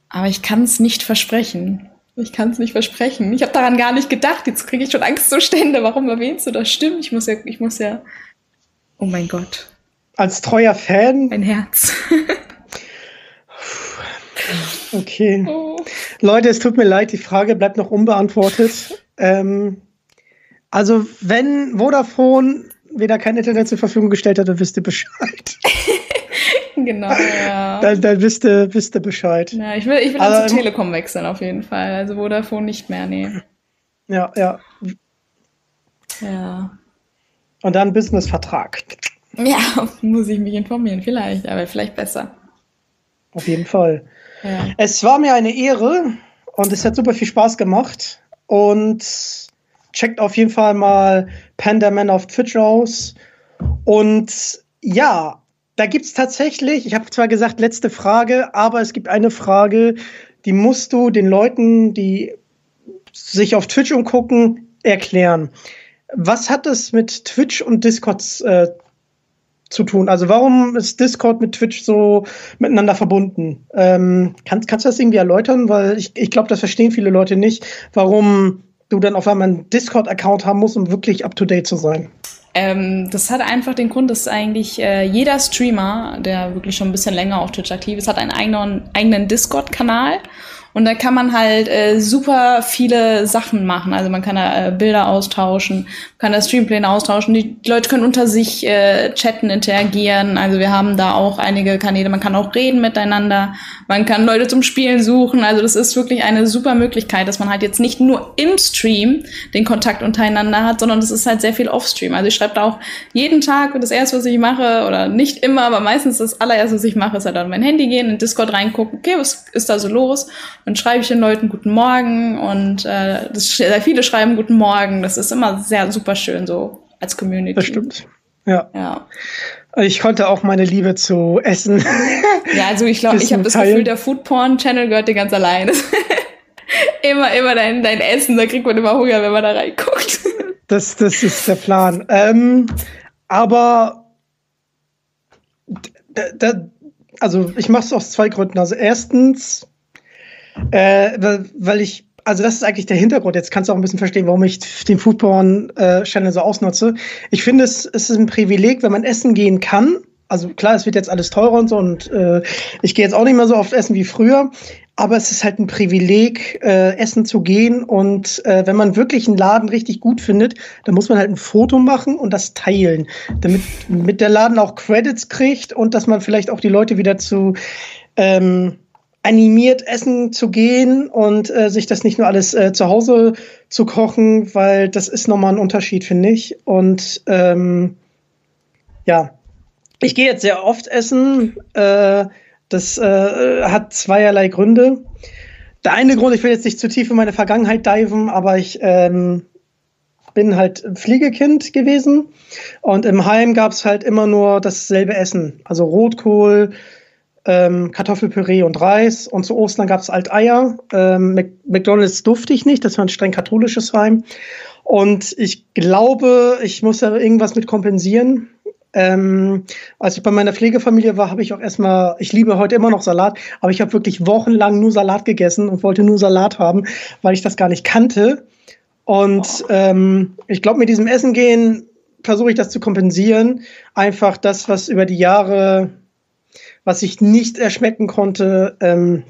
aber ich kann es nicht versprechen. Ich kann es nicht versprechen. Ich habe daran gar nicht gedacht. Jetzt kriege ich schon Angstzustände. Warum erwähnst du das? Stimmt, ich muss ja, ich muss ja. Oh mein Gott. Als treuer Fan. Mein Herz. okay. Oh. Leute, es tut mir leid, die Frage bleibt noch unbeantwortet. Ähm, also, wenn Vodafone wieder kein Internet zur Verfügung gestellt hat, dann wisst ihr Bescheid. genau, ja. Dann, dann wisst, ihr, wisst ihr Bescheid. Ja, ich will, ich will also, zur Telekom wechseln auf jeden Fall. Also Vodafone nicht mehr, nee. Ja, ja. Ja. Und dann Businessvertrag. Ja, muss ich mich informieren, vielleicht, aber vielleicht besser. Auf jeden Fall. Ja. Es war mir eine Ehre und es hat super viel Spaß gemacht. Und checkt auf jeden Fall mal Panda Man auf Twitch aus. Und ja, da gibt es tatsächlich, ich habe zwar gesagt, letzte Frage, aber es gibt eine Frage, die musst du den Leuten, die sich auf Twitch umgucken, erklären. Was hat es mit Twitch und Discord äh, zu tun? Also warum ist Discord mit Twitch so miteinander verbunden? Ähm, kannst, kannst du das irgendwie erläutern? Weil ich, ich glaube, das verstehen viele Leute nicht, warum du dann auf einmal einen Discord-Account haben musst, um wirklich up-to-date zu sein. Ähm, das hat einfach den Grund, dass eigentlich äh, jeder Streamer, der wirklich schon ein bisschen länger auf Twitch aktiv ist, hat einen eigenen, eigenen Discord-Kanal. Und da kann man halt äh, super viele Sachen machen. Also man kann da äh, Bilder austauschen, kann da Streampläne austauschen. Die, Leute können unter sich äh, chatten, interagieren. Also wir haben da auch einige Kanäle. Man kann auch reden miteinander. Man kann Leute zum Spielen suchen. Also das ist wirklich eine super Möglichkeit, dass man halt jetzt nicht nur im Stream den Kontakt untereinander hat, sondern das ist halt sehr viel Offstream. Also ich schreibe da auch jeden Tag das erste, was ich mache, oder nicht immer, aber meistens das allererste, was ich mache, ist halt auf mein Handy gehen, in Discord reingucken, okay, was ist da so los? Dann schreibe ich den Leuten Guten Morgen und äh, das, sehr viele schreiben Guten Morgen. Das ist immer sehr super schön so als Community. Das stimmt. Ja. ja. Ich konnte auch meine Liebe zu Essen. Ja, also ich glaube, ich habe das Gefühl, der Foodporn-Channel gehört dir ganz alleine. immer, immer dein, dein Essen, da kriegt man immer Hunger, wenn man da reinguckt. Das, das ist der Plan. Ähm, aber da, da, also ich mache es aus zwei Gründen. Also erstens, äh, weil ich, also das ist eigentlich der Hintergrund. Jetzt kannst du auch ein bisschen verstehen, warum ich den Foodporn-Channel so ausnutze. Ich finde, es, es ist ein Privileg, wenn man essen gehen kann. Also klar, es wird jetzt alles teurer und so und äh, ich gehe jetzt auch nicht mehr so oft essen wie früher. Aber es ist halt ein Privileg, äh, essen zu gehen. Und äh, wenn man wirklich einen Laden richtig gut findet, dann muss man halt ein Foto machen und das teilen, damit mit der Laden auch Credits kriegt und dass man vielleicht auch die Leute wieder zu ähm, animiert essen zu gehen und äh, sich das nicht nur alles äh, zu Hause zu kochen, weil das ist nochmal ein Unterschied, finde ich. Und ähm, ja, ich gehe jetzt sehr oft essen. Äh, das äh, hat zweierlei Gründe. Der eine Grund, ich will jetzt nicht zu tief in meine Vergangenheit diven, aber ich ähm, bin halt Fliegekind gewesen und im Heim gab es halt immer nur dasselbe Essen. Also Rotkohl, ähm, Kartoffelpüree und Reis. Und zu Ostern gab es Alteier. Ähm, McDonalds durfte ich nicht, das war ein streng katholisches Heim. Und ich glaube, ich muss da irgendwas mit kompensieren. Ähm, als ich bei meiner Pflegefamilie war, habe ich auch erstmal, ich liebe heute immer noch Salat, aber ich habe wirklich wochenlang nur Salat gegessen und wollte nur Salat haben, weil ich das gar nicht kannte. Und ähm, ich glaube, mit diesem Essen gehen versuche ich das zu kompensieren. Einfach das, was über die Jahre was ich nicht erschmecken konnte ähm,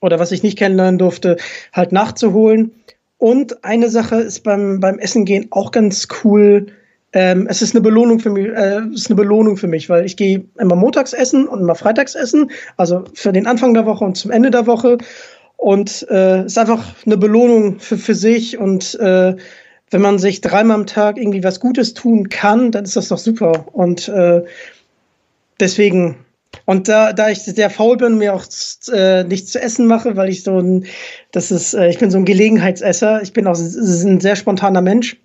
oder was ich nicht kennenlernen durfte, halt nachzuholen. Und eine Sache ist beim, beim Essen gehen auch ganz cool. Ähm, es ist eine Belohnung für mich, äh, ist eine Belohnung für mich, weil ich gehe immer montags essen und immer freitags essen, also für den Anfang der Woche und zum Ende der Woche. Und äh, ist einfach eine Belohnung für, für sich. Und äh, wenn man sich dreimal am Tag irgendwie was Gutes tun kann, dann ist das doch super. Und äh, deswegen und da, da ich sehr faul bin und mir auch äh, nichts zu essen mache, weil ich so ein, das ist, äh, ich bin so ein Gelegenheitsesser, ich bin auch ein sehr spontaner Mensch.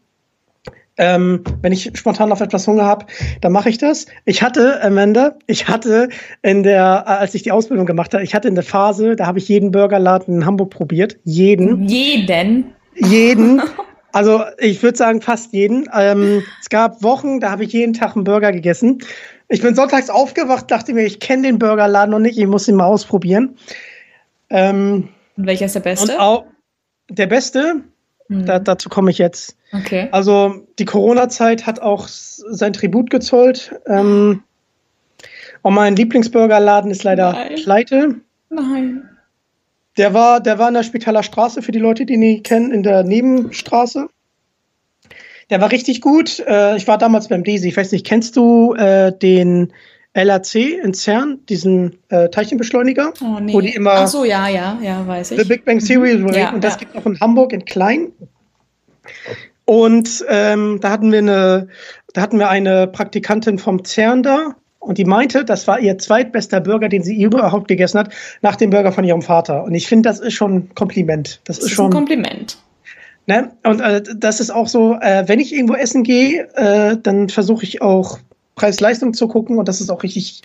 Ähm, wenn ich spontan auf etwas Hunger habe, dann mache ich das. Ich hatte, Amanda, ich hatte in der, als ich die Ausbildung gemacht habe, ich hatte in der Phase, da habe ich jeden Burgerladen in Hamburg probiert. Jeden. Jeden? Jeden. Also ich würde sagen fast jeden. Ähm, es gab Wochen, da habe ich jeden Tag einen Burger gegessen. Ich bin sonntags aufgewacht, dachte mir, ich kenne den Burgerladen noch nicht, ich muss ihn mal ausprobieren. Ähm, und welcher ist der beste? Auch, der beste, hm. da, dazu komme ich jetzt. Okay. Also die Corona-Zeit hat auch sein Tribut gezollt. Ähm, und mein Lieblingsburgerladen ist leider Nein. pleite. Nein. Der war, der war in der Spitaler Straße, für die Leute, die ihn nicht kennen, in der Nebenstraße. Der war richtig gut. Äh, ich war damals beim Desi. Ich weiß nicht, kennst du äh, den LAC in CERN, diesen äh, Teilchenbeschleuniger? Oh, nee. Wo die immer Ach so, ja, ja, ja, weiß ich. The Big Bang Theory mhm. ja, und das ja. gibt auch in Hamburg in klein. Und ähm, da hatten wir eine da hatten wir eine Praktikantin vom CERN da und die meinte, das war ihr zweitbester Burger, den sie überhaupt gegessen hat, nach dem Burger von ihrem Vater. Und ich finde, das ist schon ein Kompliment. Das, das ist, ist schon ein Kompliment. Ne? Und äh, das ist auch so, äh, wenn ich irgendwo essen gehe, äh, dann versuche ich auch Preis-Leistung zu gucken und dass es auch richtig,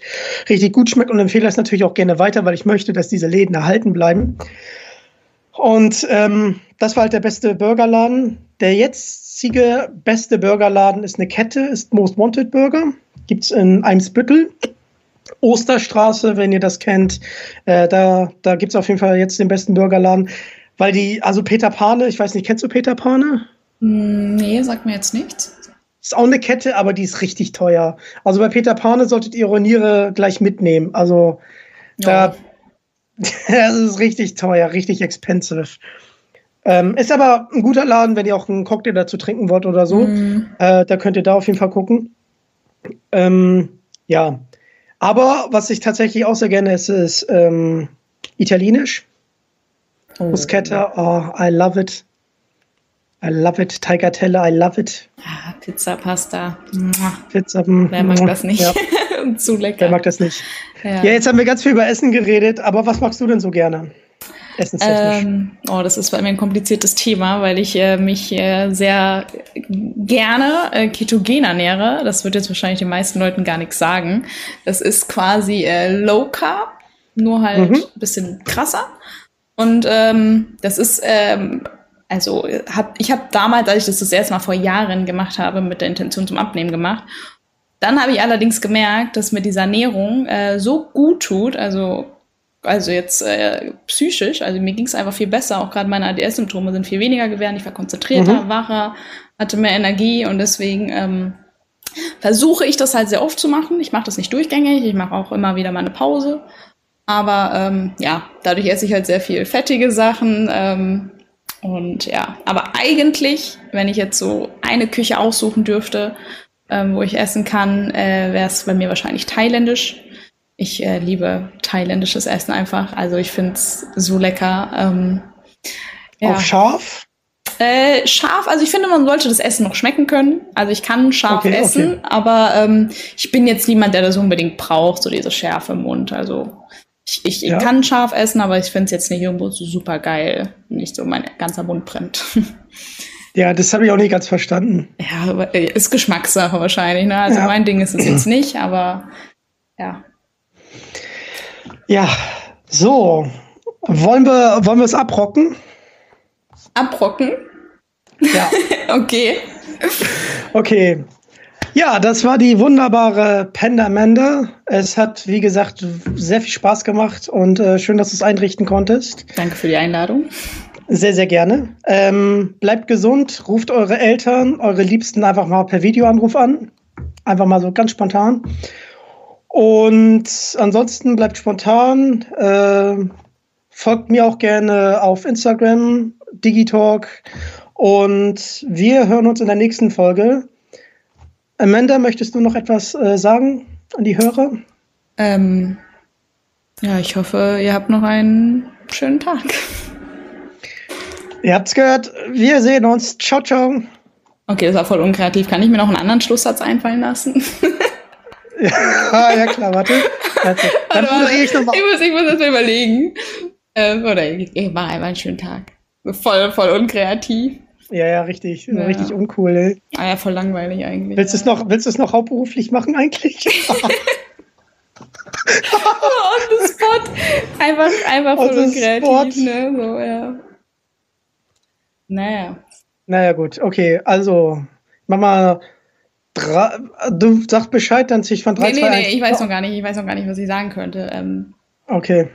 richtig gut schmeckt und empfehle das natürlich auch gerne weiter, weil ich möchte, dass diese Läden erhalten bleiben. Und ähm, das war halt der beste Burgerladen. Der jetzige beste Burgerladen ist eine Kette, ist Most Wanted Burger. Gibt es in Eimsbüttel. Osterstraße, wenn ihr das kennt. Äh, da da gibt es auf jeden Fall jetzt den besten Burgerladen. Weil die, also Peter Pane, ich weiß nicht, kennst du Peter Pane? Hm, nee, sagt mir jetzt nichts. Ist auch eine Kette, aber die ist richtig teuer. Also bei Peter Pane solltet ihr eure Niere gleich mitnehmen. Also ja. da, das ist richtig teuer, richtig expensive. Ähm, ist aber ein guter Laden, wenn ihr auch einen Cocktail dazu trinken wollt oder so. Mm. Äh, da könnt ihr da auf jeden Fall gucken. Ähm, ja. Aber was ich tatsächlich auch sehr gerne esse, ist ähm, Italienisch. Oh. Bruschetta, oh, I love it. I love it. Tagliatelle, I love it. Ah, Pizza, Pasta. Pizza. Mm, Wer mag das nicht? Ja. Zu lecker. Wer mag das nicht? Ja. ja. jetzt haben wir ganz viel über Essen geredet, aber was magst du denn so gerne? Essenstechnisch. Ähm, oh, das ist bei mir ein kompliziertes Thema, weil ich äh, mich äh, sehr gerne äh, ketogen ernähre. Das wird jetzt wahrscheinlich den meisten Leuten gar nichts sagen. Das ist quasi äh, Low Carb, nur halt mhm. ein bisschen krasser. Und ähm, das ist ähm, also hab, ich habe damals, als ich das das erste Mal vor Jahren gemacht habe, mit der Intention zum Abnehmen gemacht. Dann habe ich allerdings gemerkt, dass mir diese Ernährung äh, so gut tut, also also jetzt äh, psychisch, also mir ging es einfach viel besser. Auch gerade meine ADS-Symptome sind viel weniger geworden. Ich war konzentrierter, mhm. wacher, hatte mehr Energie und deswegen ähm, versuche ich das halt sehr oft zu machen. Ich mache das nicht durchgängig, ich mache auch immer wieder mal eine Pause. Aber ähm, ja, dadurch esse ich halt sehr viel fettige Sachen. Ähm, und ja, aber eigentlich, wenn ich jetzt so eine Küche aussuchen dürfte, ähm, wo ich essen kann, äh, wäre es bei mir wahrscheinlich thailändisch. Ich äh, liebe thailändisches Essen einfach. Also ich finde es so lecker. Ähm, ja. Auch scharf? Äh, scharf, also ich finde, man sollte das Essen noch schmecken können. Also ich kann scharf okay, essen, okay. aber ähm, ich bin jetzt niemand, der das unbedingt braucht, so diese Schärfe im Mund. Also ich, ich ja. kann scharf essen, aber ich finde es jetzt nicht irgendwo so super geil. Nicht so mein ganzer Mund brennt. Ja, das habe ich auch nicht ganz verstanden. Ja, äh, ist Geschmackssache wahrscheinlich. Ne? Also ja. mein Ding ist es jetzt nicht, aber ja. Ja, so. Wollen wir, wollen wir es abrocken? Abrocken? Ja. okay. Okay. Ja, das war die wunderbare Panda Manda. Es hat, wie gesagt, sehr viel Spaß gemacht und äh, schön, dass du es einrichten konntest. Danke für die Einladung. Sehr, sehr gerne. Ähm, bleibt gesund, ruft eure Eltern, eure Liebsten einfach mal per Videoanruf an. Einfach mal so ganz spontan. Und ansonsten bleibt spontan. Äh, folgt mir auch gerne auf Instagram, Digitalk. Und wir hören uns in der nächsten Folge. Amanda, möchtest du noch etwas äh, sagen an die Hörer? Ähm, ja, ich hoffe, ihr habt noch einen schönen Tag. Ihr habt's gehört. Wir sehen uns. Ciao, ciao. Okay, das war voll unkreativ. Kann ich mir noch einen anderen Schlusssatz einfallen lassen? ja, ja, klar, warte. Dann warte, ich nochmal. Ich muss, ich muss das mal überlegen. Ähm, oder ich, ich mache einfach einen schönen Tag. Voll, voll unkreativ. Ja, ja, richtig. Ja. Richtig uncool, ey. Ah ja, voll langweilig eigentlich. Willst du es noch, willst du es noch hauptberuflich machen eigentlich? On the spot. Einfach, einfach voll unkreativ, ne? So, ja. Naja. Naja, gut, okay. Also, mach mal. Drei, du sagst Bescheid, dann zieh ich von 3, nee, 2, nee, nee, ich weiß noch gar nicht, ich weiß noch gar nicht, was ich sagen könnte. Ähm, okay.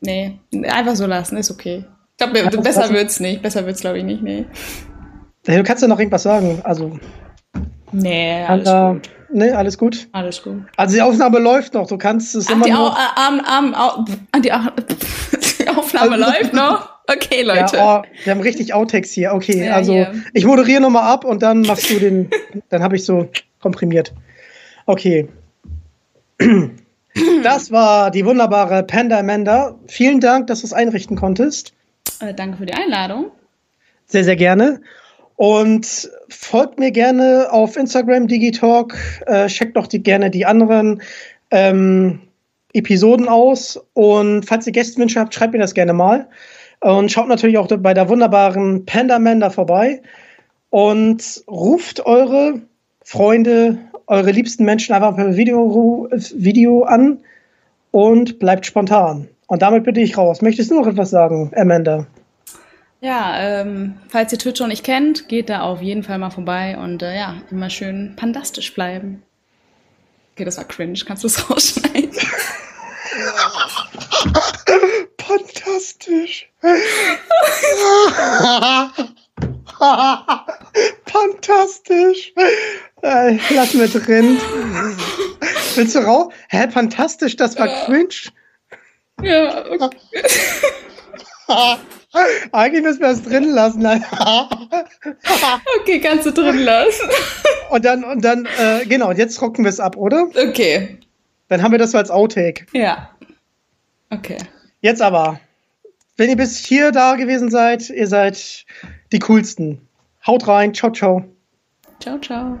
Nee, einfach so lassen, ist okay. Ich glaube, besser wird's nicht. Besser wird's, glaube ich, nicht, nee. Du kannst ja noch irgendwas sagen, also. Nee, alles uh, gut. Nee, alles gut? Alles gut. Also die Aufnahme läuft noch, du kannst es Ach, immer die noch... Au Arm, Arm, die, die Aufnahme also, läuft noch? Okay, Leute. Ja, oh, wir haben richtig Outtakes hier. Okay, ja, also hier. ich moderiere nochmal ab und dann machst du den... dann habe ich so komprimiert. Okay. Das war die wunderbare Panda Amanda. Vielen Dank, dass du es einrichten konntest. Äh, danke für die Einladung. Sehr, sehr gerne. Und folgt mir gerne auf Instagram Digitalk. Äh, checkt doch die, gerne die anderen ähm, Episoden aus. Und falls ihr Gästewünsche habt, schreibt mir das gerne mal. Und schaut natürlich auch bei der wunderbaren Panda Manda vorbei. Und ruft eure Freunde, eure liebsten Menschen einfach per Video, Video an und bleibt spontan. Und damit bitte ich raus. Möchtest du noch etwas sagen, Amanda? Ja, ähm, falls ihr Twitch noch nicht kennt, geht da auf jeden Fall mal vorbei und äh, ja, immer schön pandastisch bleiben. Okay, das war cringe. Kannst du es rausschneiden? Fantastisch. Fantastisch. Äh, lass mir drin. Willst du raus? Hä, fantastisch, das war cringe. Ja, okay. Eigentlich müssen wir es drin lassen. okay, kannst du drin lassen. Und dann, und dann, äh, genau, und jetzt rocken wir es ab, oder? Okay. Dann haben wir das so als Outtake. Ja. Okay. Jetzt aber, wenn ihr bis hier da gewesen seid, ihr seid die coolsten. Haut rein, ciao, ciao. Ciao, ciao.